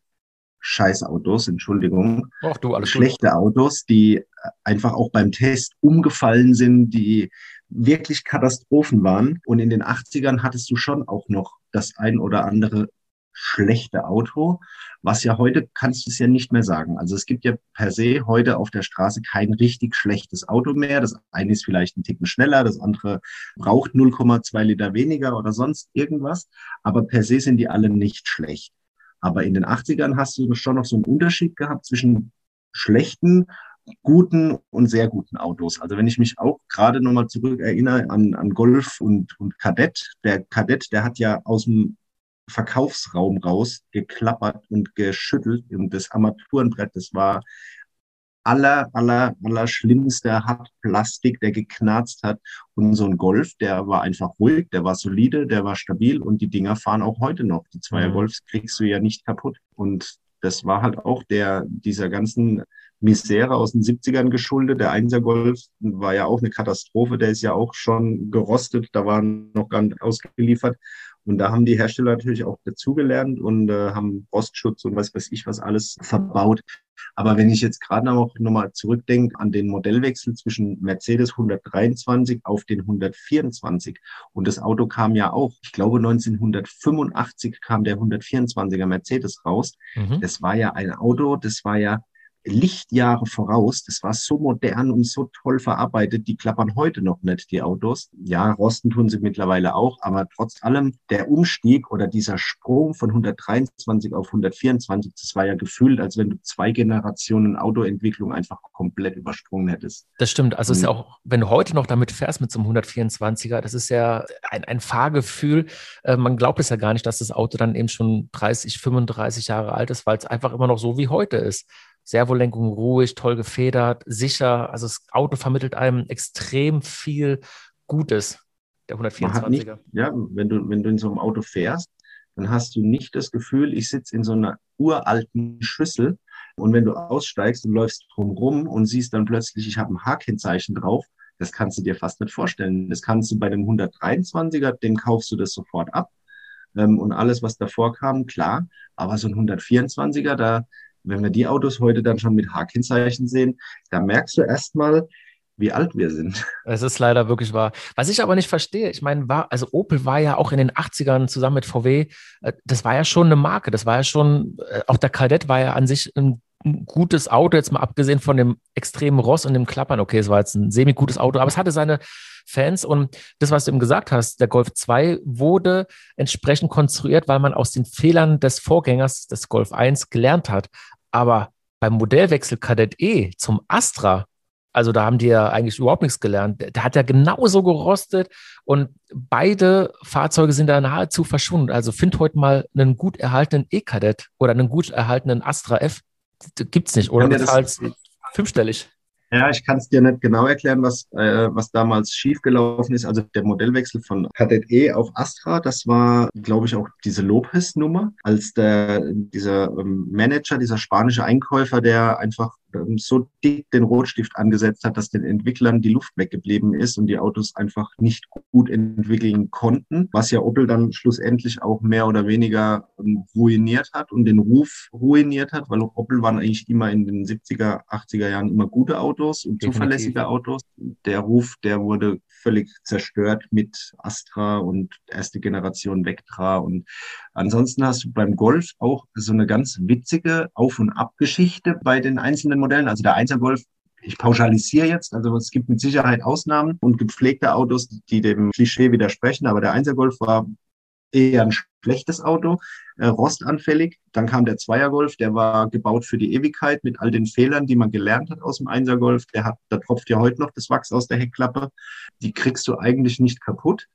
Scheißautos, Entschuldigung. Ach du, alles Schlechte gut. Autos, die einfach auch beim Test umgefallen sind, die wirklich Katastrophen waren. Und in den 80ern hattest du schon auch noch das ein oder andere schlechte Auto, was ja heute kannst du es ja nicht mehr sagen. Also es gibt ja per se heute auf der Straße kein richtig schlechtes Auto mehr. Das eine ist vielleicht ein Ticken schneller, das andere braucht 0,2 Liter weniger oder sonst irgendwas. Aber per se sind die alle nicht schlecht. Aber in den 80ern hast du schon noch so einen Unterschied gehabt zwischen schlechten guten und sehr guten Autos. Also wenn ich mich auch gerade nochmal zurück erinnere an, an Golf und, und Kadett, der Kadett, der hat ja aus dem Verkaufsraum raus geklappert und geschüttelt. Und das Armaturenbrett, das war aller, aller, aller schlimmster Hartplastik, der geknarzt hat. Und so ein Golf, der war einfach ruhig, der war solide, der war stabil und die Dinger fahren auch heute noch. Die Zweier mhm. Golfs kriegst du ja nicht kaputt. Und das war halt auch der, dieser ganzen Misere aus den 70ern geschuldet. Der Einser Golf war ja auch eine Katastrophe. Der ist ja auch schon gerostet. Da war noch gar nicht ausgeliefert. Und da haben die Hersteller natürlich auch dazugelernt und äh, haben Rostschutz und was weiß ich was alles verbaut. Aber wenn ich jetzt gerade auch nochmal zurückdenke an den Modellwechsel zwischen Mercedes 123 auf den 124 und das Auto kam ja auch, ich glaube 1985 kam der 124er Mercedes raus. Mhm. Das war ja ein Auto, das war ja Lichtjahre voraus. Das war so modern und so toll verarbeitet. Die klappern heute noch nicht, die Autos. Ja, rosten tun sie mittlerweile auch, aber trotz allem der Umstieg oder dieser Sprung von 123 auf 124, das war ja gefühlt, als wenn du zwei Generationen Autoentwicklung einfach komplett übersprungen hättest. Das stimmt. Also es ist ja auch, wenn du heute noch damit fährst mit so einem 124er, das ist ja ein, ein Fahrgefühl. Äh, man glaubt es ja gar nicht, dass das Auto dann eben schon 30, 35 Jahre alt ist, weil es einfach immer noch so wie heute ist. Servolenkung ruhig, toll gefedert, sicher. Also das Auto vermittelt einem extrem viel Gutes, der 124er. Nicht, ja, wenn du, wenn du in so einem Auto fährst, dann hast du nicht das Gefühl, ich sitze in so einer uralten Schüssel und wenn du aussteigst und läufst drumrum und siehst dann plötzlich, ich habe ein H-Kennzeichen drauf, das kannst du dir fast nicht vorstellen. Das kannst du bei dem 123er, dem kaufst du das sofort ab. Ähm, und alles, was davor kam, klar. Aber so ein 124er, da, wenn wir die Autos heute dann schon mit H-Kennzeichen sehen, da merkst du erstmal, wie alt wir sind. Es ist leider wirklich wahr. Was ich aber nicht verstehe, ich meine, war, also Opel war ja auch in den 80ern zusammen mit VW, äh, das war ja schon eine Marke, das war ja schon, äh, auch der Kadett war ja an sich ein gutes Auto, jetzt mal abgesehen von dem extremen Ross und dem Klappern. Okay, es war jetzt ein semi-gutes Auto, aber es hatte seine Fans und das, was du eben gesagt hast, der Golf 2 wurde entsprechend konstruiert, weil man aus den Fehlern des Vorgängers, des Golf 1, gelernt hat. Aber beim Modellwechsel Kadett E zum Astra, also da haben die ja eigentlich überhaupt nichts gelernt. Der hat ja genauso gerostet und beide Fahrzeuge sind da nahezu verschwunden. Also find heute mal einen gut erhaltenen E-Kadett oder einen gut erhaltenen Astra F. Gibt es nicht. Oder bezahlst fünfstellig. Ja, ich kann es dir nicht genau erklären, was, äh, was damals schiefgelaufen ist. Also der Modellwechsel von Kadett E auf Astra, das war, glaube ich, auch diese Lopez-Nummer, als der, dieser ähm, Manager, dieser spanische Einkäufer, der einfach so dick den Rotstift angesetzt hat, dass den Entwicklern die Luft weggeblieben ist und die Autos einfach nicht gut entwickeln konnten, was ja Opel dann schlussendlich auch mehr oder weniger ähm, ruiniert hat und den Ruf ruiniert hat, weil Opel waren eigentlich immer in den 70er, 80er Jahren immer gute Autos und Definitiv. zuverlässige Autos. Der Ruf, der wurde völlig zerstört mit Astra und erste Generation Vectra und ansonsten hast du beim Golf auch so eine ganz witzige Auf- und Ab-Geschichte bei den einzelnen Modellen. Also der 1er Golf ich pauschalisiere jetzt, also es gibt mit Sicherheit Ausnahmen und gepflegte Autos, die dem Klischee widersprechen, aber der 1er Golf war eher ein schlechtes Auto, äh, rostanfällig. Dann kam der Zweier Golf, der war gebaut für die Ewigkeit mit all den Fehlern, die man gelernt hat aus dem Einser Golf. Der hat, da tropft ja heute noch das Wachs aus der Heckklappe. Die kriegst du eigentlich nicht kaputt.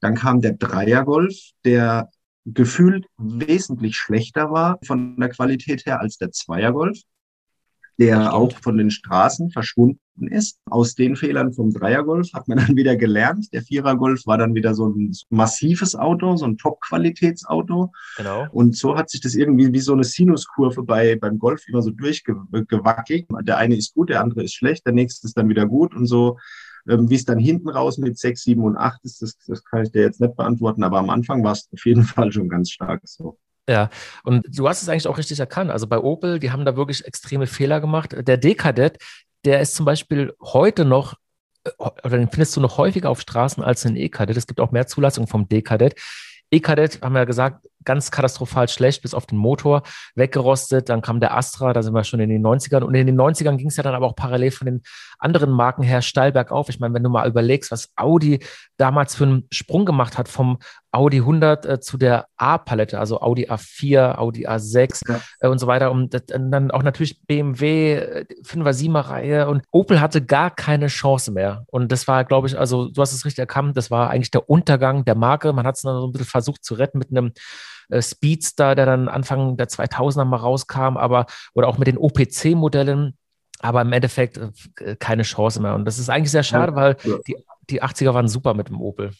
Dann kam der Dreier Golf, der gefühlt wesentlich schlechter war von der Qualität her als der Zweier Golf der auch von den Straßen verschwunden ist. Aus den Fehlern vom Dreiergolf hat man dann wieder gelernt. Der Vierergolf war dann wieder so ein massives Auto, so ein Top-Qualitätsauto. Genau. Und so hat sich das irgendwie wie so eine Sinuskurve bei, beim Golf immer so durchgewackelt. Der eine ist gut, der andere ist schlecht, der nächste ist dann wieder gut und so. Ähm, wie es dann hinten raus mit 6, 7 und 8 ist, das, das kann ich dir jetzt nicht beantworten, aber am Anfang war es auf jeden Fall schon ganz stark so. Ja, und du hast es eigentlich auch richtig erkannt. Also bei Opel, die haben da wirklich extreme Fehler gemacht. Der D-Kadett, der ist zum Beispiel heute noch, äh, oder den findest du noch häufiger auf Straßen als ein E-Kadett. Es gibt auch mehr Zulassungen vom D-Kadett. E-Kadett, haben wir ja gesagt, ganz katastrophal schlecht, bis auf den Motor, weggerostet. Dann kam der Astra, da sind wir schon in den 90ern. Und in den 90ern ging es ja dann aber auch parallel von den anderen Marken her steil bergauf. Ich meine, wenn du mal überlegst, was Audi damals für einen Sprung gemacht hat vom Audi 100 äh, zu der A-Palette, also Audi A4, Audi A6 ja. äh, und so weiter. Und, und, dann auch natürlich BMW, 5er, 7er Reihe und Opel hatte gar keine Chance mehr. Und das war, glaube ich, also du hast es richtig erkannt, das war eigentlich der Untergang der Marke. Man hat es dann so ein bisschen versucht zu retten mit einem äh, Speedster, der dann Anfang der 2000er mal rauskam, aber oder auch mit den OPC-Modellen, aber im Endeffekt äh, keine Chance mehr. Und das ist eigentlich sehr schade, weil die, die 80er waren super mit dem Opel.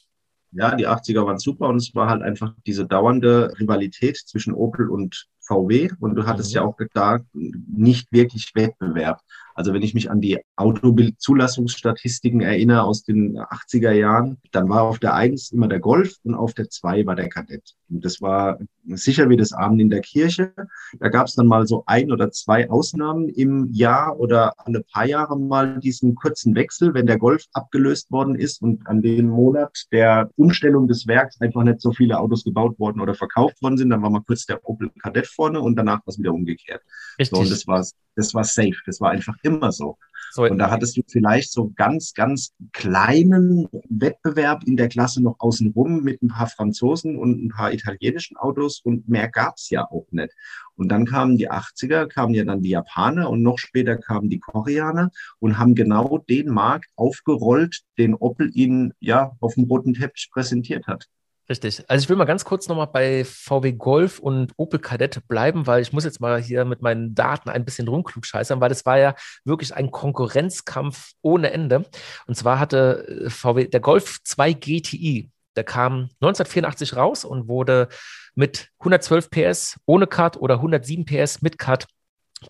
Ja, die 80er waren super und es war halt einfach diese dauernde Rivalität zwischen Opel und VW und du hattest mhm. ja auch da nicht wirklich Wettbewerb. Also wenn ich mich an die Autobild-Zulassungsstatistiken erinnere aus den 80er Jahren, dann war auf der 1 immer der Golf und auf der 2 war der Kadett. Und das war sicher wie das Abend in der Kirche. Da gab es dann mal so ein oder zwei Ausnahmen im Jahr oder alle paar Jahre mal diesen kurzen Wechsel, wenn der Golf abgelöst worden ist und an dem Monat der Umstellung des Werks einfach nicht so viele Autos gebaut worden oder verkauft worden sind, dann war mal kurz der Opel Kadett vorne und danach war es wieder umgekehrt. Richtig. So, und das war, das war safe. Das war einfach immer so. so und da hattest du vielleicht so ganz, ganz kleinen Wettbewerb in der Klasse noch außenrum mit ein paar Franzosen und ein paar italienischen Autos und mehr gab's ja auch nicht. Und dann kamen die 80er, kamen ja dann die Japaner und noch später kamen die Koreaner und haben genau den Markt aufgerollt, den Opel ihnen ja auf dem roten Teppich präsentiert hat. Richtig. Also ich will mal ganz kurz nochmal bei VW Golf und Opel Kadett bleiben, weil ich muss jetzt mal hier mit meinen Daten ein bisschen rumklugscheißern, weil das war ja wirklich ein Konkurrenzkampf ohne Ende. Und zwar hatte äh, VW der Golf 2 GTI, der kam 1984 raus und wurde mit 112 PS ohne Cut oder 107 PS mit Cut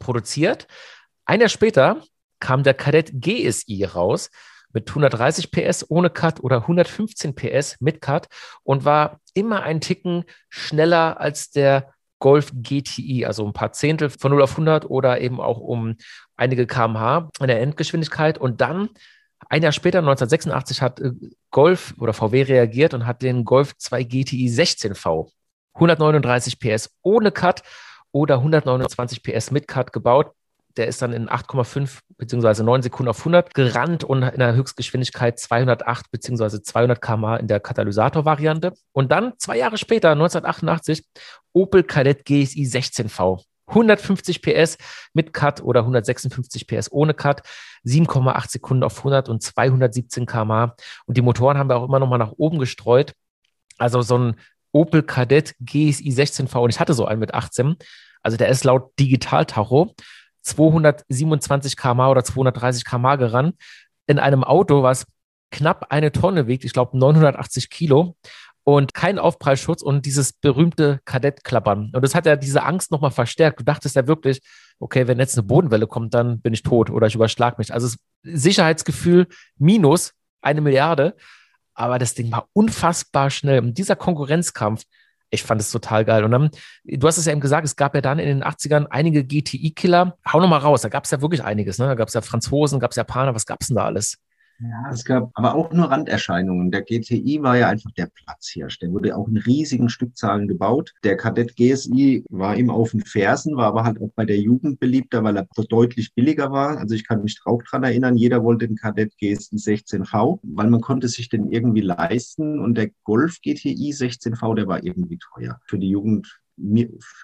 produziert. Ein Jahr später kam der Kadett GSI raus mit 130 PS ohne Cut oder 115 PS mit Cut und war immer ein Ticken schneller als der Golf GTI, also ein paar Zehntel von 0 auf 100 oder eben auch um einige kmh in der Endgeschwindigkeit. Und dann, ein Jahr später, 1986, hat äh, Golf oder VW reagiert und hat den Golf 2 GTI 16V 139 PS ohne Cut oder 129 PS mit Cut gebaut der ist dann in 8,5 bzw. 9 Sekunden auf 100 gerannt und in der Höchstgeschwindigkeit 208 bzw. 200 km in der Katalysator-Variante. Und dann zwei Jahre später, 1988, Opel Kadett GSI 16V. 150 PS mit Cut oder 156 PS ohne Cut, 7,8 Sekunden auf 100 und 217 km. Und die Motoren haben wir auch immer noch mal nach oben gestreut. Also so ein Opel Kadett GSI 16V und ich hatte so einen mit 18. Also der ist laut Digital-Tacho 227 km oder 230 km gerannt in einem Auto, was knapp eine Tonne wiegt, ich glaube 980 Kilo und kein Aufprallschutz und dieses berühmte Kadettklappern. Und das hat ja diese Angst nochmal verstärkt. Du dachtest ja wirklich, okay, wenn jetzt eine Bodenwelle kommt, dann bin ich tot oder ich überschlag mich. Also Sicherheitsgefühl minus eine Milliarde. Aber das Ding war unfassbar schnell. Und dieser Konkurrenzkampf, ich fand es total geil. Und dann, du hast es ja eben gesagt, es gab ja dann in den 80ern einige GTI-Killer. Hau nochmal raus, da gab es ja wirklich einiges. Ne? Da gab es ja Franzosen, gab es Japaner, was gab es denn da alles? Ja, es gab aber auch nur Randerscheinungen. Der GTI war ja einfach der Platzhirsch. Der wurde auch in riesigen Stückzahlen gebaut. Der Kadett GSI war ihm auf den Fersen, war aber halt auch bei der Jugend beliebter, weil er deutlich billiger war. Also ich kann mich auch dran erinnern, jeder wollte den Kadett GSI 16V, weil man konnte sich den irgendwie leisten. Und der Golf GTI 16V, der war irgendwie teuer. Für die Jugend,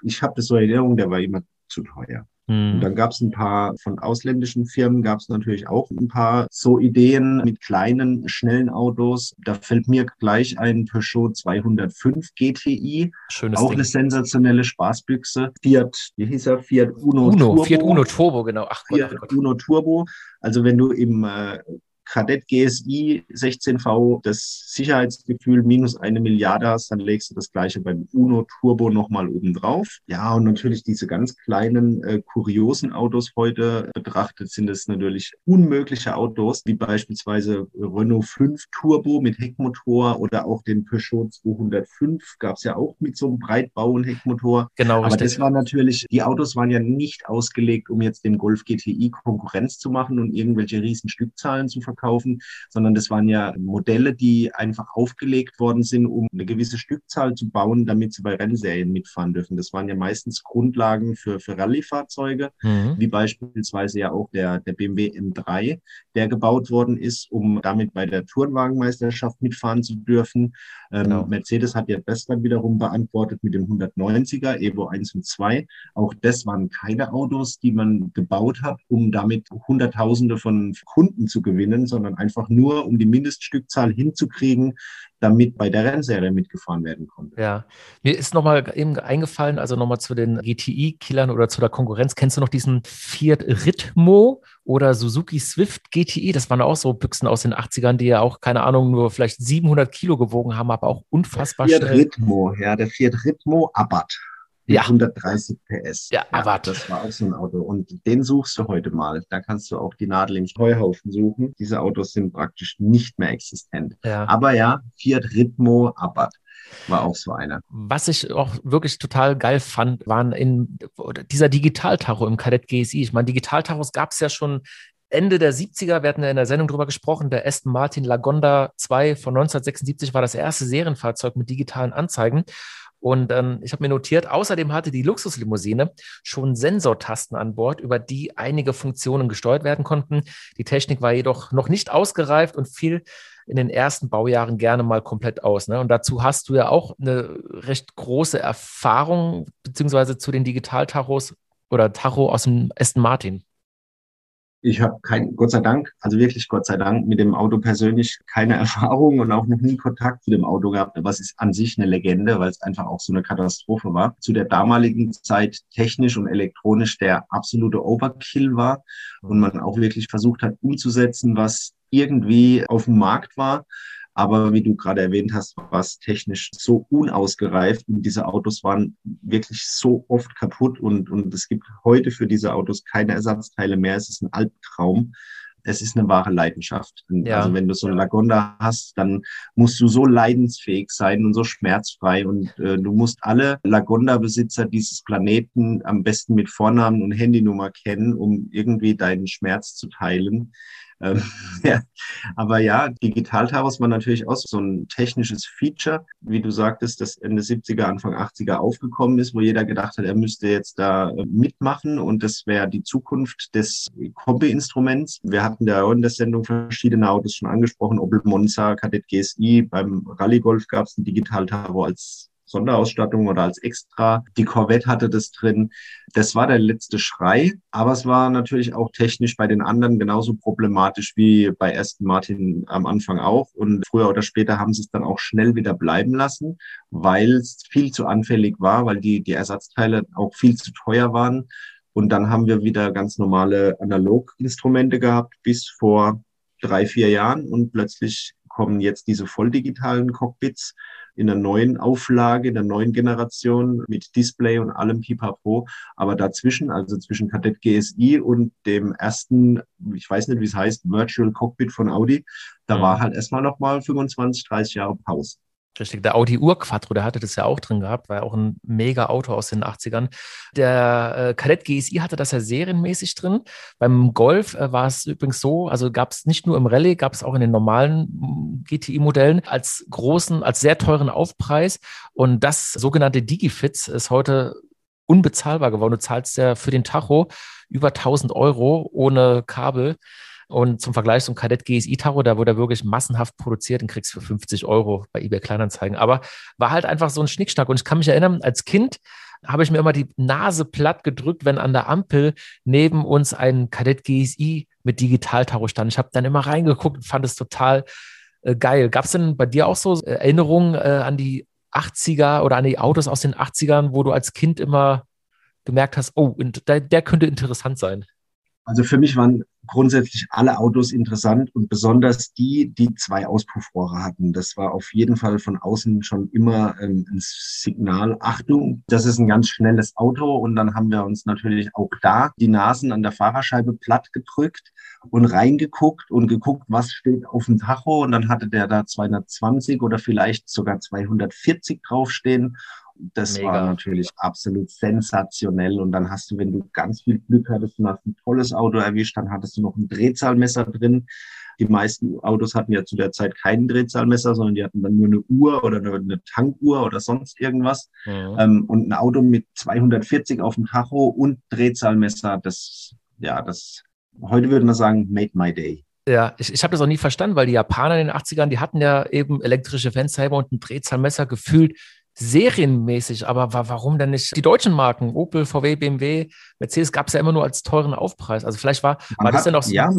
ich habe das so in Erinnerung, der war immer zu teuer. Und mhm. dann gab es ein paar von ausländischen Firmen, gab es natürlich auch ein paar so Ideen mit kleinen, schnellen Autos. Da fällt mir gleich ein Peugeot 205 GTI. Schönes auch Ding. eine sensationelle Spaßbüchse. Fiat, wie hieß er? Fiat Uno, Uno Turbo. Fiat Uno Turbo, genau. Ach Gott, Fiat Gott. Uno Turbo. Also wenn du im äh, Kadett GSI 16V das Sicherheitsgefühl minus eine Milliarde hast, dann legst du das gleiche beim Uno Turbo nochmal oben drauf. Ja, und natürlich diese ganz kleinen, äh, kuriosen Autos heute betrachtet sind es natürlich unmögliche Autos, wie beispielsweise Renault 5 Turbo mit Heckmotor oder auch den Peugeot 205 gab es ja auch mit so einem Breitbau und Heckmotor. Genau, Aber richtig. das war natürlich, die Autos waren ja nicht ausgelegt, um jetzt dem Golf GTI Konkurrenz zu machen und irgendwelche riesen Stückzahlen zu verkaufen verkaufen, sondern das waren ja Modelle, die einfach aufgelegt worden sind, um eine gewisse Stückzahl zu bauen, damit sie bei Rennserien mitfahren dürfen. Das waren ja meistens Grundlagen für, für Rallye-Fahrzeuge, mhm. wie beispielsweise ja auch der, der BMW M3, der gebaut worden ist, um damit bei der Tourenwagenmeisterschaft mitfahren zu dürfen. Ähm, genau. Mercedes hat ja das dann wiederum beantwortet mit dem 190er, Evo 1 und 2. Auch das waren keine Autos, die man gebaut hat, um damit Hunderttausende von Kunden zu gewinnen, sondern einfach nur, um die Mindeststückzahl hinzukriegen, damit bei der Rennserie mitgefahren werden konnte. Ja, mir ist nochmal eben eingefallen, also nochmal zu den GTI-Killern oder zu der Konkurrenz. Kennst du noch diesen Fiat Ritmo oder Suzuki Swift GTI? Das waren auch so Büchsen aus den 80ern, die ja auch, keine Ahnung, nur vielleicht 700 Kilo gewogen haben, aber auch unfassbar der Fiat schnell. Ritmo, ja, der Fiat Ritmo Abarth. Mit Ja. 130 PS. Ja, Abarth. das war auch so ein Auto. Und den suchst du heute mal. Da kannst du auch die Nadel im Heuhaufen suchen. Diese Autos sind praktisch nicht mehr existent. Ja. Aber ja, Fiat Ritmo Abarth war auch so einer. Was ich auch wirklich total geil fand, waren in dieser Digitaltacho im Kadett GSI. Ich meine, Digitaltachos gab es ja schon Ende der 70er. Wir hatten ja in der Sendung drüber gesprochen. Der Aston Martin Lagonda 2 von 1976 war das erste Serienfahrzeug mit digitalen Anzeigen. Und ähm, ich habe mir notiert, außerdem hatte die Luxuslimousine schon Sensortasten an Bord, über die einige Funktionen gesteuert werden konnten. Die Technik war jedoch noch nicht ausgereift und fiel in den ersten Baujahren gerne mal komplett aus. Ne? Und dazu hast du ja auch eine recht große Erfahrung, beziehungsweise zu den Digitaltachos oder Tacho aus dem Aston Martin. Ich habe kein, Gott sei Dank, also wirklich Gott sei Dank, mit dem Auto persönlich keine Erfahrung und auch noch nie Kontakt zu dem Auto gehabt. Aber es ist an sich eine Legende, weil es einfach auch so eine Katastrophe war. Zu der damaligen Zeit technisch und elektronisch der absolute Overkill war und man auch wirklich versucht hat umzusetzen, was irgendwie auf dem Markt war. Aber wie du gerade erwähnt hast, war es technisch so unausgereift und diese Autos waren wirklich so oft kaputt und, und es gibt heute für diese Autos keine Ersatzteile mehr. Es ist ein Albtraum. Es ist eine wahre Leidenschaft. Ja. Also wenn du so eine Lagonda hast, dann musst du so leidensfähig sein und so schmerzfrei und äh, du musst alle Lagonda-Besitzer dieses Planeten am besten mit Vornamen und Handynummer kennen, um irgendwie deinen Schmerz zu teilen. Ähm, ja. Aber ja, Digitaltaros war natürlich auch so ein technisches Feature, wie du sagtest, das Ende 70er, Anfang 80er aufgekommen ist, wo jeder gedacht hat, er müsste jetzt da äh, mitmachen und das wäre die Zukunft des Kombi-Instruments. Wir hatten da in der Sendung verschiedene Autos schon angesprochen, Opel Monza, Kadett GSI, beim Rallye Golf gab es ein Digitaltaro als Sonderausstattung oder als Extra. Die Corvette hatte das drin. Das war der letzte Schrei, aber es war natürlich auch technisch bei den anderen genauso problematisch wie bei Aston Martin am Anfang auch. Und früher oder später haben sie es dann auch schnell wieder bleiben lassen, weil es viel zu anfällig war, weil die, die Ersatzteile auch viel zu teuer waren. Und dann haben wir wieder ganz normale Analoginstrumente gehabt bis vor drei, vier Jahren und plötzlich kommen jetzt diese volldigitalen Cockpits in der neuen Auflage, in der neuen Generation mit Display und allem Pipapo. Aber dazwischen, also zwischen Kadett GSI und dem ersten, ich weiß nicht, wie es heißt, Virtual Cockpit von Audi, da war halt erstmal nochmal 25, 30 Jahre Pause. Richtig, der Audi Urquattro, der hatte das ja auch drin gehabt, war ja auch ein mega Auto aus den 80ern. Der äh, Kadett GSI hatte das ja serienmäßig drin. Beim Golf äh, war es übrigens so, also gab es nicht nur im Rallye, gab es auch in den normalen mm, GTI-Modellen als großen, als sehr teuren Aufpreis. Und das sogenannte Digifits ist heute unbezahlbar geworden. Du zahlst ja für den Tacho über 1000 Euro ohne Kabel. Und zum Vergleich zum Kadett GSI Tacho, da wurde er wirklich massenhaft produziert und kriegst für 50 Euro bei eBay Kleinanzeigen. Aber war halt einfach so ein Schnickschnack. Und ich kann mich erinnern, als Kind habe ich mir immer die Nase platt gedrückt, wenn an der Ampel neben uns ein Kadett GSI mit Digital-Tacho stand. Ich habe dann immer reingeguckt und fand es total äh, geil. Gab es denn bei dir auch so äh, Erinnerungen äh, an die 80er oder an die Autos aus den 80ern, wo du als Kind immer gemerkt hast, oh, der, der könnte interessant sein? Also für mich waren grundsätzlich alle Autos interessant und besonders die, die zwei Auspuffrohre hatten. Das war auf jeden Fall von außen schon immer ähm, ein Signal. Achtung, das ist ein ganz schnelles Auto. Und dann haben wir uns natürlich auch da die Nasen an der Fahrerscheibe platt gedrückt und reingeguckt und geguckt, was steht auf dem Tacho. Und dann hatte der da 220 oder vielleicht sogar 240 draufstehen. Das Mega. war natürlich absolut sensationell. Und dann hast du, wenn du ganz viel Glück hattest und hast ein tolles Auto erwischt, dann hattest du noch ein Drehzahlmesser drin. Die meisten Autos hatten ja zu der Zeit kein Drehzahlmesser, sondern die hatten dann nur eine Uhr oder eine, Tankuhr oder sonst irgendwas. Mhm. Ähm, und ein Auto mit 240 auf dem Tacho und Drehzahlmesser, das, ja, das, heute würde man sagen, made my day. Ja, ich, ich habe das auch nie verstanden, weil die Japaner in den 80ern, die hatten ja eben elektrische Fensterheber und ein Drehzahlmesser gefühlt serienmäßig. Aber wa warum denn nicht die deutschen Marken? Opel, VW, BMW, Mercedes gab es ja immer nur als teuren Aufpreis. Also vielleicht war, war Man das hat- ja noch so. Ja,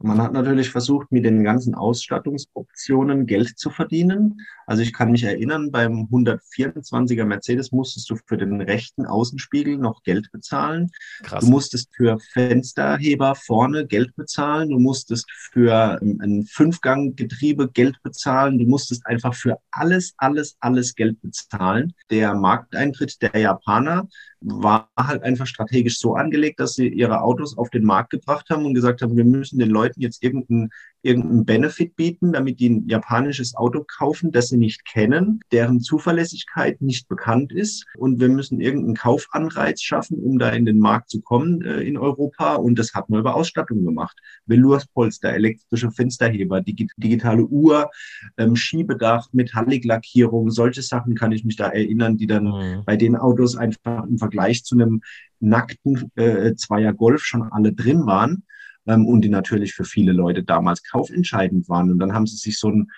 Man hat natürlich versucht, mit den ganzen Ausstattungsoptionen Geld zu verdienen. Also ich kann mich erinnern, beim 124er Mercedes musstest du für den rechten Außenspiegel noch Geld bezahlen. Krass. Du musstest für Fensterheber vorne Geld bezahlen. Du musstest für ein Fünfganggetriebe Geld bezahlen. Du musstest einfach für alles, alles, alles Geld bezahlen. Der Markteintritt der Japaner war halt einfach strategisch so angelegt, dass sie ihre Autos auf den Markt gebracht haben und gesagt haben, wir müssen den Leuten jetzt irgendeinen irgendeinen Benefit bieten, damit die ein japanisches Auto kaufen, das sie nicht kennen, deren Zuverlässigkeit nicht bekannt ist. Und wir müssen irgendeinen Kaufanreiz schaffen, um da in den Markt zu kommen äh, in Europa. Und das hat man über Ausstattung gemacht. Velourspolster, elektrische Fensterheber, dig digitale Uhr, ähm, Schiebedach, Metalliklackierung, solche Sachen kann ich mich da erinnern, die dann mhm. bei den Autos einfach im Vergleich zu einem nackten äh, Zweier Golf schon alle drin waren ähm, und die natürlich für viele Leute damals kaufentscheidend waren. Und dann haben sie sich so ein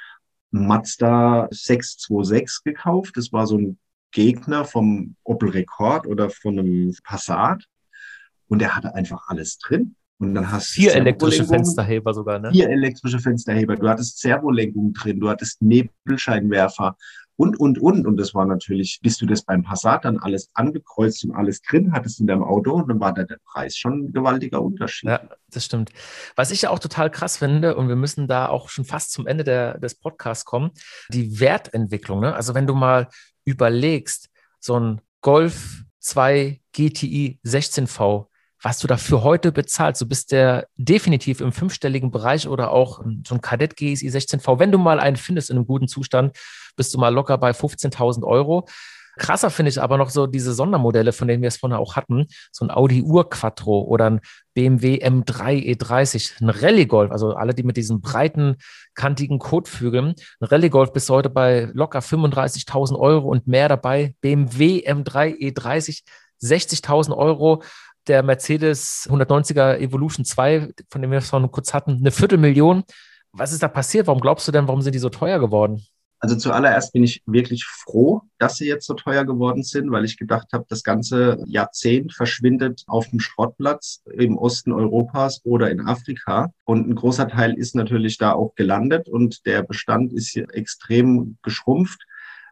Mazda 626 gekauft. Das war so ein Gegner vom Opel Rekord oder von einem Passat. Und der hatte einfach alles drin. Und dann hast vier elektrische Fensterheber sogar, ne? Vier elektrische Fensterheber. Du hattest Servolenkung drin, du hattest Nebelscheinwerfer, und, und, und. Und das war natürlich, bis du das beim Passat dann alles angekreuzt und alles drin hattest in deinem Auto, und dann war da der Preis schon ein gewaltiger Unterschied. Ja, das stimmt. Was ich ja auch total krass finde, und wir müssen da auch schon fast zum Ende der, des Podcasts kommen, die Wertentwicklung. Ne? Also wenn du mal überlegst, so ein Golf 2 GTI 16V, was du dafür heute bezahlst. Du bist der definitiv im fünfstelligen Bereich oder auch so ein Kadett GSI 16V. Wenn du mal einen findest in einem guten Zustand, bist du mal locker bei 15.000 Euro. Krasser finde ich aber noch so diese Sondermodelle, von denen wir es vorhin auch hatten. So ein Audi Ur-Quattro oder ein BMW M3 E30, ein Rallye-Golf, also alle, die mit diesen breiten, kantigen Kotflügeln. Ein Rallye-Golf bis heute bei locker 35.000 Euro und mehr dabei. BMW M3 E30, 60.000 Euro der Mercedes 190er Evolution 2, von dem wir es vorhin kurz hatten, eine Viertelmillion. Was ist da passiert? Warum glaubst du denn, warum sind die so teuer geworden? Also zuallererst bin ich wirklich froh, dass sie jetzt so teuer geworden sind, weil ich gedacht habe, das ganze Jahrzehnt verschwindet auf dem Schrottplatz im Osten Europas oder in Afrika. Und ein großer Teil ist natürlich da auch gelandet und der Bestand ist hier extrem geschrumpft.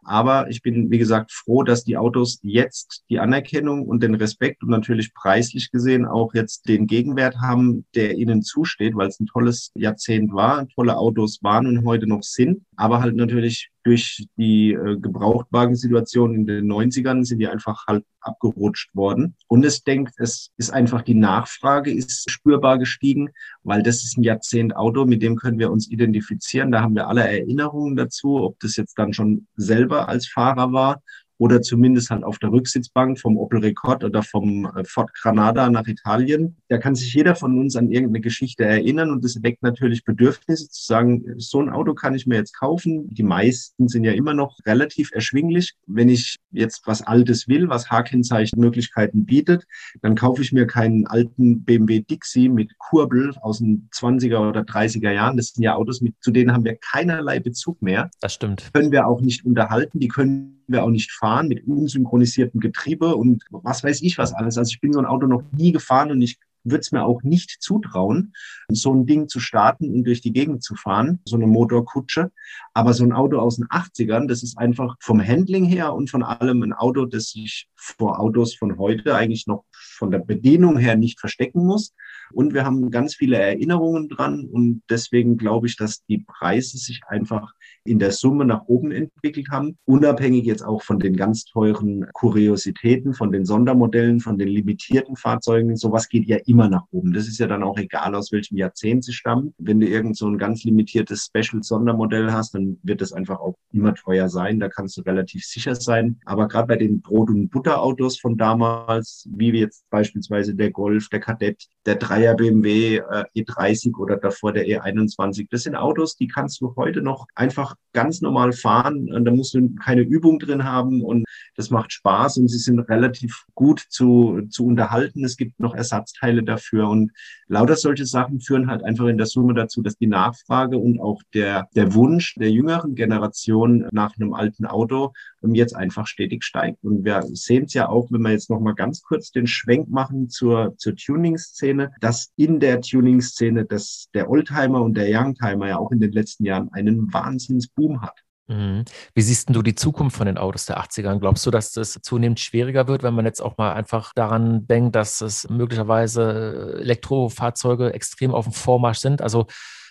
Aber ich bin, wie gesagt, froh, dass die Autos jetzt die Anerkennung und den Respekt und natürlich preislich gesehen auch jetzt den Gegenwert haben, der ihnen zusteht, weil es ein tolles Jahrzehnt war, tolle Autos waren und heute noch sind. Aber halt natürlich durch die äh, Gebrauchtwagensituation in den 90ern sind die einfach halt abgerutscht worden. Und es denkt, es ist einfach die Nachfrage ist spürbar gestiegen, weil das ist ein Jahrzehnt Auto, mit dem können wir uns identifizieren. Da haben wir alle Erinnerungen dazu, ob das jetzt dann schon selber als Fahrer war oder zumindest halt auf der Rücksitzbank vom Opel Rekord oder vom äh, Ford Granada nach Italien. Da kann sich jeder von uns an irgendeine Geschichte erinnern und das weckt natürlich Bedürfnisse zu sagen, so ein Auto kann ich mir jetzt kaufen. Die meisten sind ja immer noch relativ erschwinglich. Wenn ich jetzt was Altes will, was H-Kennzeichenmöglichkeiten bietet, dann kaufe ich mir keinen alten BMW Dixie mit Kurbel aus den 20er oder 30er Jahren. Das sind ja Autos, mit, zu denen haben wir keinerlei Bezug mehr. Das stimmt. Können wir auch nicht unterhalten. Die können wir auch nicht fahren mit unsynchronisiertem Getriebe und was weiß ich was alles. Also ich bin so ein Auto noch nie gefahren und ich würde es mir auch nicht zutrauen, so ein Ding zu starten und durch die Gegend zu fahren, so eine Motorkutsche. Aber so ein Auto aus den 80ern, das ist einfach vom Handling her und von allem ein Auto, das sich vor Autos von heute eigentlich noch von der Bedienung her nicht verstecken muss. Und wir haben ganz viele Erinnerungen dran und deswegen glaube ich, dass die Preise sich einfach in der Summe nach oben entwickelt haben, unabhängig jetzt auch von den ganz teuren Kuriositäten, von den Sondermodellen, von den limitierten Fahrzeugen. Sowas geht ja immer nach oben. Das ist ja dann auch egal, aus welchem Jahrzehnt sie stammen. Wenn du irgend so ein ganz limitiertes Special-Sondermodell hast, dann wird das einfach auch immer teuer sein. Da kannst du relativ sicher sein. Aber gerade bei den Brot- und Butterautos von damals, wie jetzt beispielsweise der Golf, der Kadett, der 3 Dreier BMW äh, E30 oder davor der E21. Das sind Autos, die kannst du heute noch einfach ganz normal fahren. Und da musst du keine Übung drin haben und das macht Spaß und sie sind relativ gut zu, zu unterhalten. Es gibt noch Ersatzteile dafür und lauter solche Sachen führen halt einfach in der Summe dazu, dass die Nachfrage und auch der, der Wunsch der jüngeren Generation nach einem alten Auto ähm, jetzt einfach stetig steigt. Und wir sehen es ja auch, wenn wir jetzt noch mal ganz kurz den Schwenk machen zur, zur Tuning-Szene, dass in der Tuning-Szene der Oldtimer und der Youngtimer ja auch in den letzten Jahren einen Wahnsinnsboom hat. Mhm. Wie siehst du die Zukunft von den Autos der 80er? Glaubst du, dass das zunehmend schwieriger wird, wenn man jetzt auch mal einfach daran denkt, dass es möglicherweise Elektrofahrzeuge extrem auf dem Vormarsch sind? Also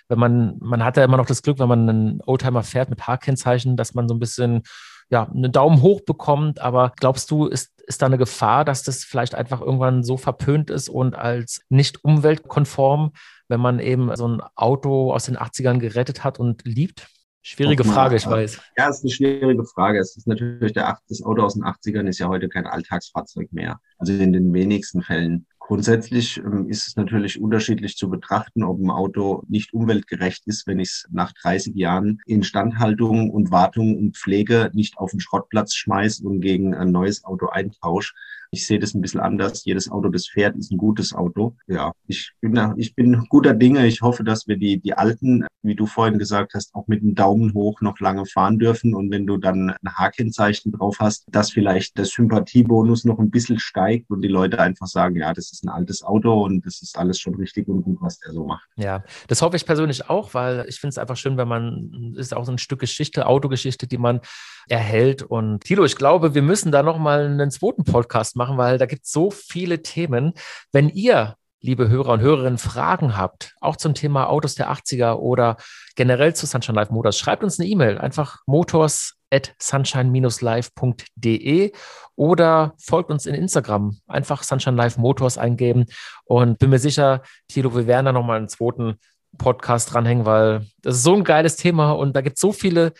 wenn man, man hat ja immer noch das Glück, wenn man einen Oldtimer fährt mit H-Kennzeichen, dass man so ein bisschen, ja, einen Daumen hoch bekommt. Aber glaubst du, ist, ist da eine Gefahr, dass das vielleicht einfach irgendwann so verpönt ist und als nicht umweltkonform, wenn man eben so ein Auto aus den 80ern gerettet hat und liebt? Schwierige Frage, ich weiß. Ja, es ist eine schwierige Frage. Es ist natürlich der, das Auto aus den 80ern ist ja heute kein Alltagsfahrzeug mehr. Also in den wenigsten Fällen. Grundsätzlich ähm, ist es natürlich unterschiedlich zu betrachten, ob ein Auto nicht umweltgerecht ist, wenn ich es nach 30 Jahren Instandhaltung und Wartung und Pflege nicht auf den Schrottplatz schmeiße und gegen ein neues Auto eintausche. Ich sehe das ein bisschen anders. Jedes Auto, das fährt, ist ein gutes Auto. Ja, ich bin, ich bin guter Dinge. Ich hoffe, dass wir die, die alten, wie du vorhin gesagt hast, auch mit einem Daumen hoch noch lange fahren dürfen. Und wenn du dann ein H-Kennzeichen drauf hast, dass vielleicht der Sympathiebonus noch ein bisschen steigt und die Leute einfach sagen, ja, das ist ein altes Auto und das ist alles schon richtig und gut, was der so macht. Ja, das hoffe ich persönlich auch, weil ich finde es einfach schön, wenn man, ist auch so ein Stück Geschichte, Autogeschichte, die man erhält. Und Tilo, ich glaube, wir müssen da nochmal einen zweiten Podcast machen, weil da gibt es so viele Themen. Wenn ihr liebe Hörer und Hörerinnen, Fragen habt, auch zum Thema Autos der 80er oder generell zu Sunshine Live Motors, schreibt uns eine E-Mail, einfach motors at sunshine-live.de oder folgt uns in Instagram, einfach Sunshine Live Motors eingeben. Und bin mir sicher, Thilo, wir werden da nochmal einen zweiten Podcast dranhängen, weil das ist so ein geiles Thema und da gibt es so viele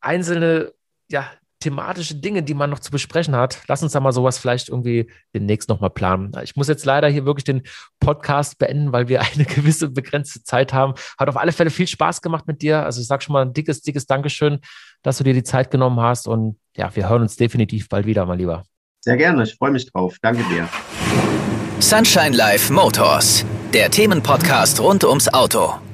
einzelne ja, thematische Dinge, die man noch zu besprechen hat. Lass uns da mal sowas vielleicht irgendwie demnächst nochmal planen. Ich muss jetzt leider hier wirklich den Podcast beenden, weil wir eine gewisse begrenzte Zeit haben. Hat auf alle Fälle viel Spaß gemacht mit dir. Also ich sage schon mal ein dickes, dickes Dankeschön, dass du dir die Zeit genommen hast. Und ja, wir hören uns definitiv bald wieder, mein Lieber. Sehr gerne, ich freue mich drauf. Danke dir. Sunshine Life Motors, der Themenpodcast rund ums Auto.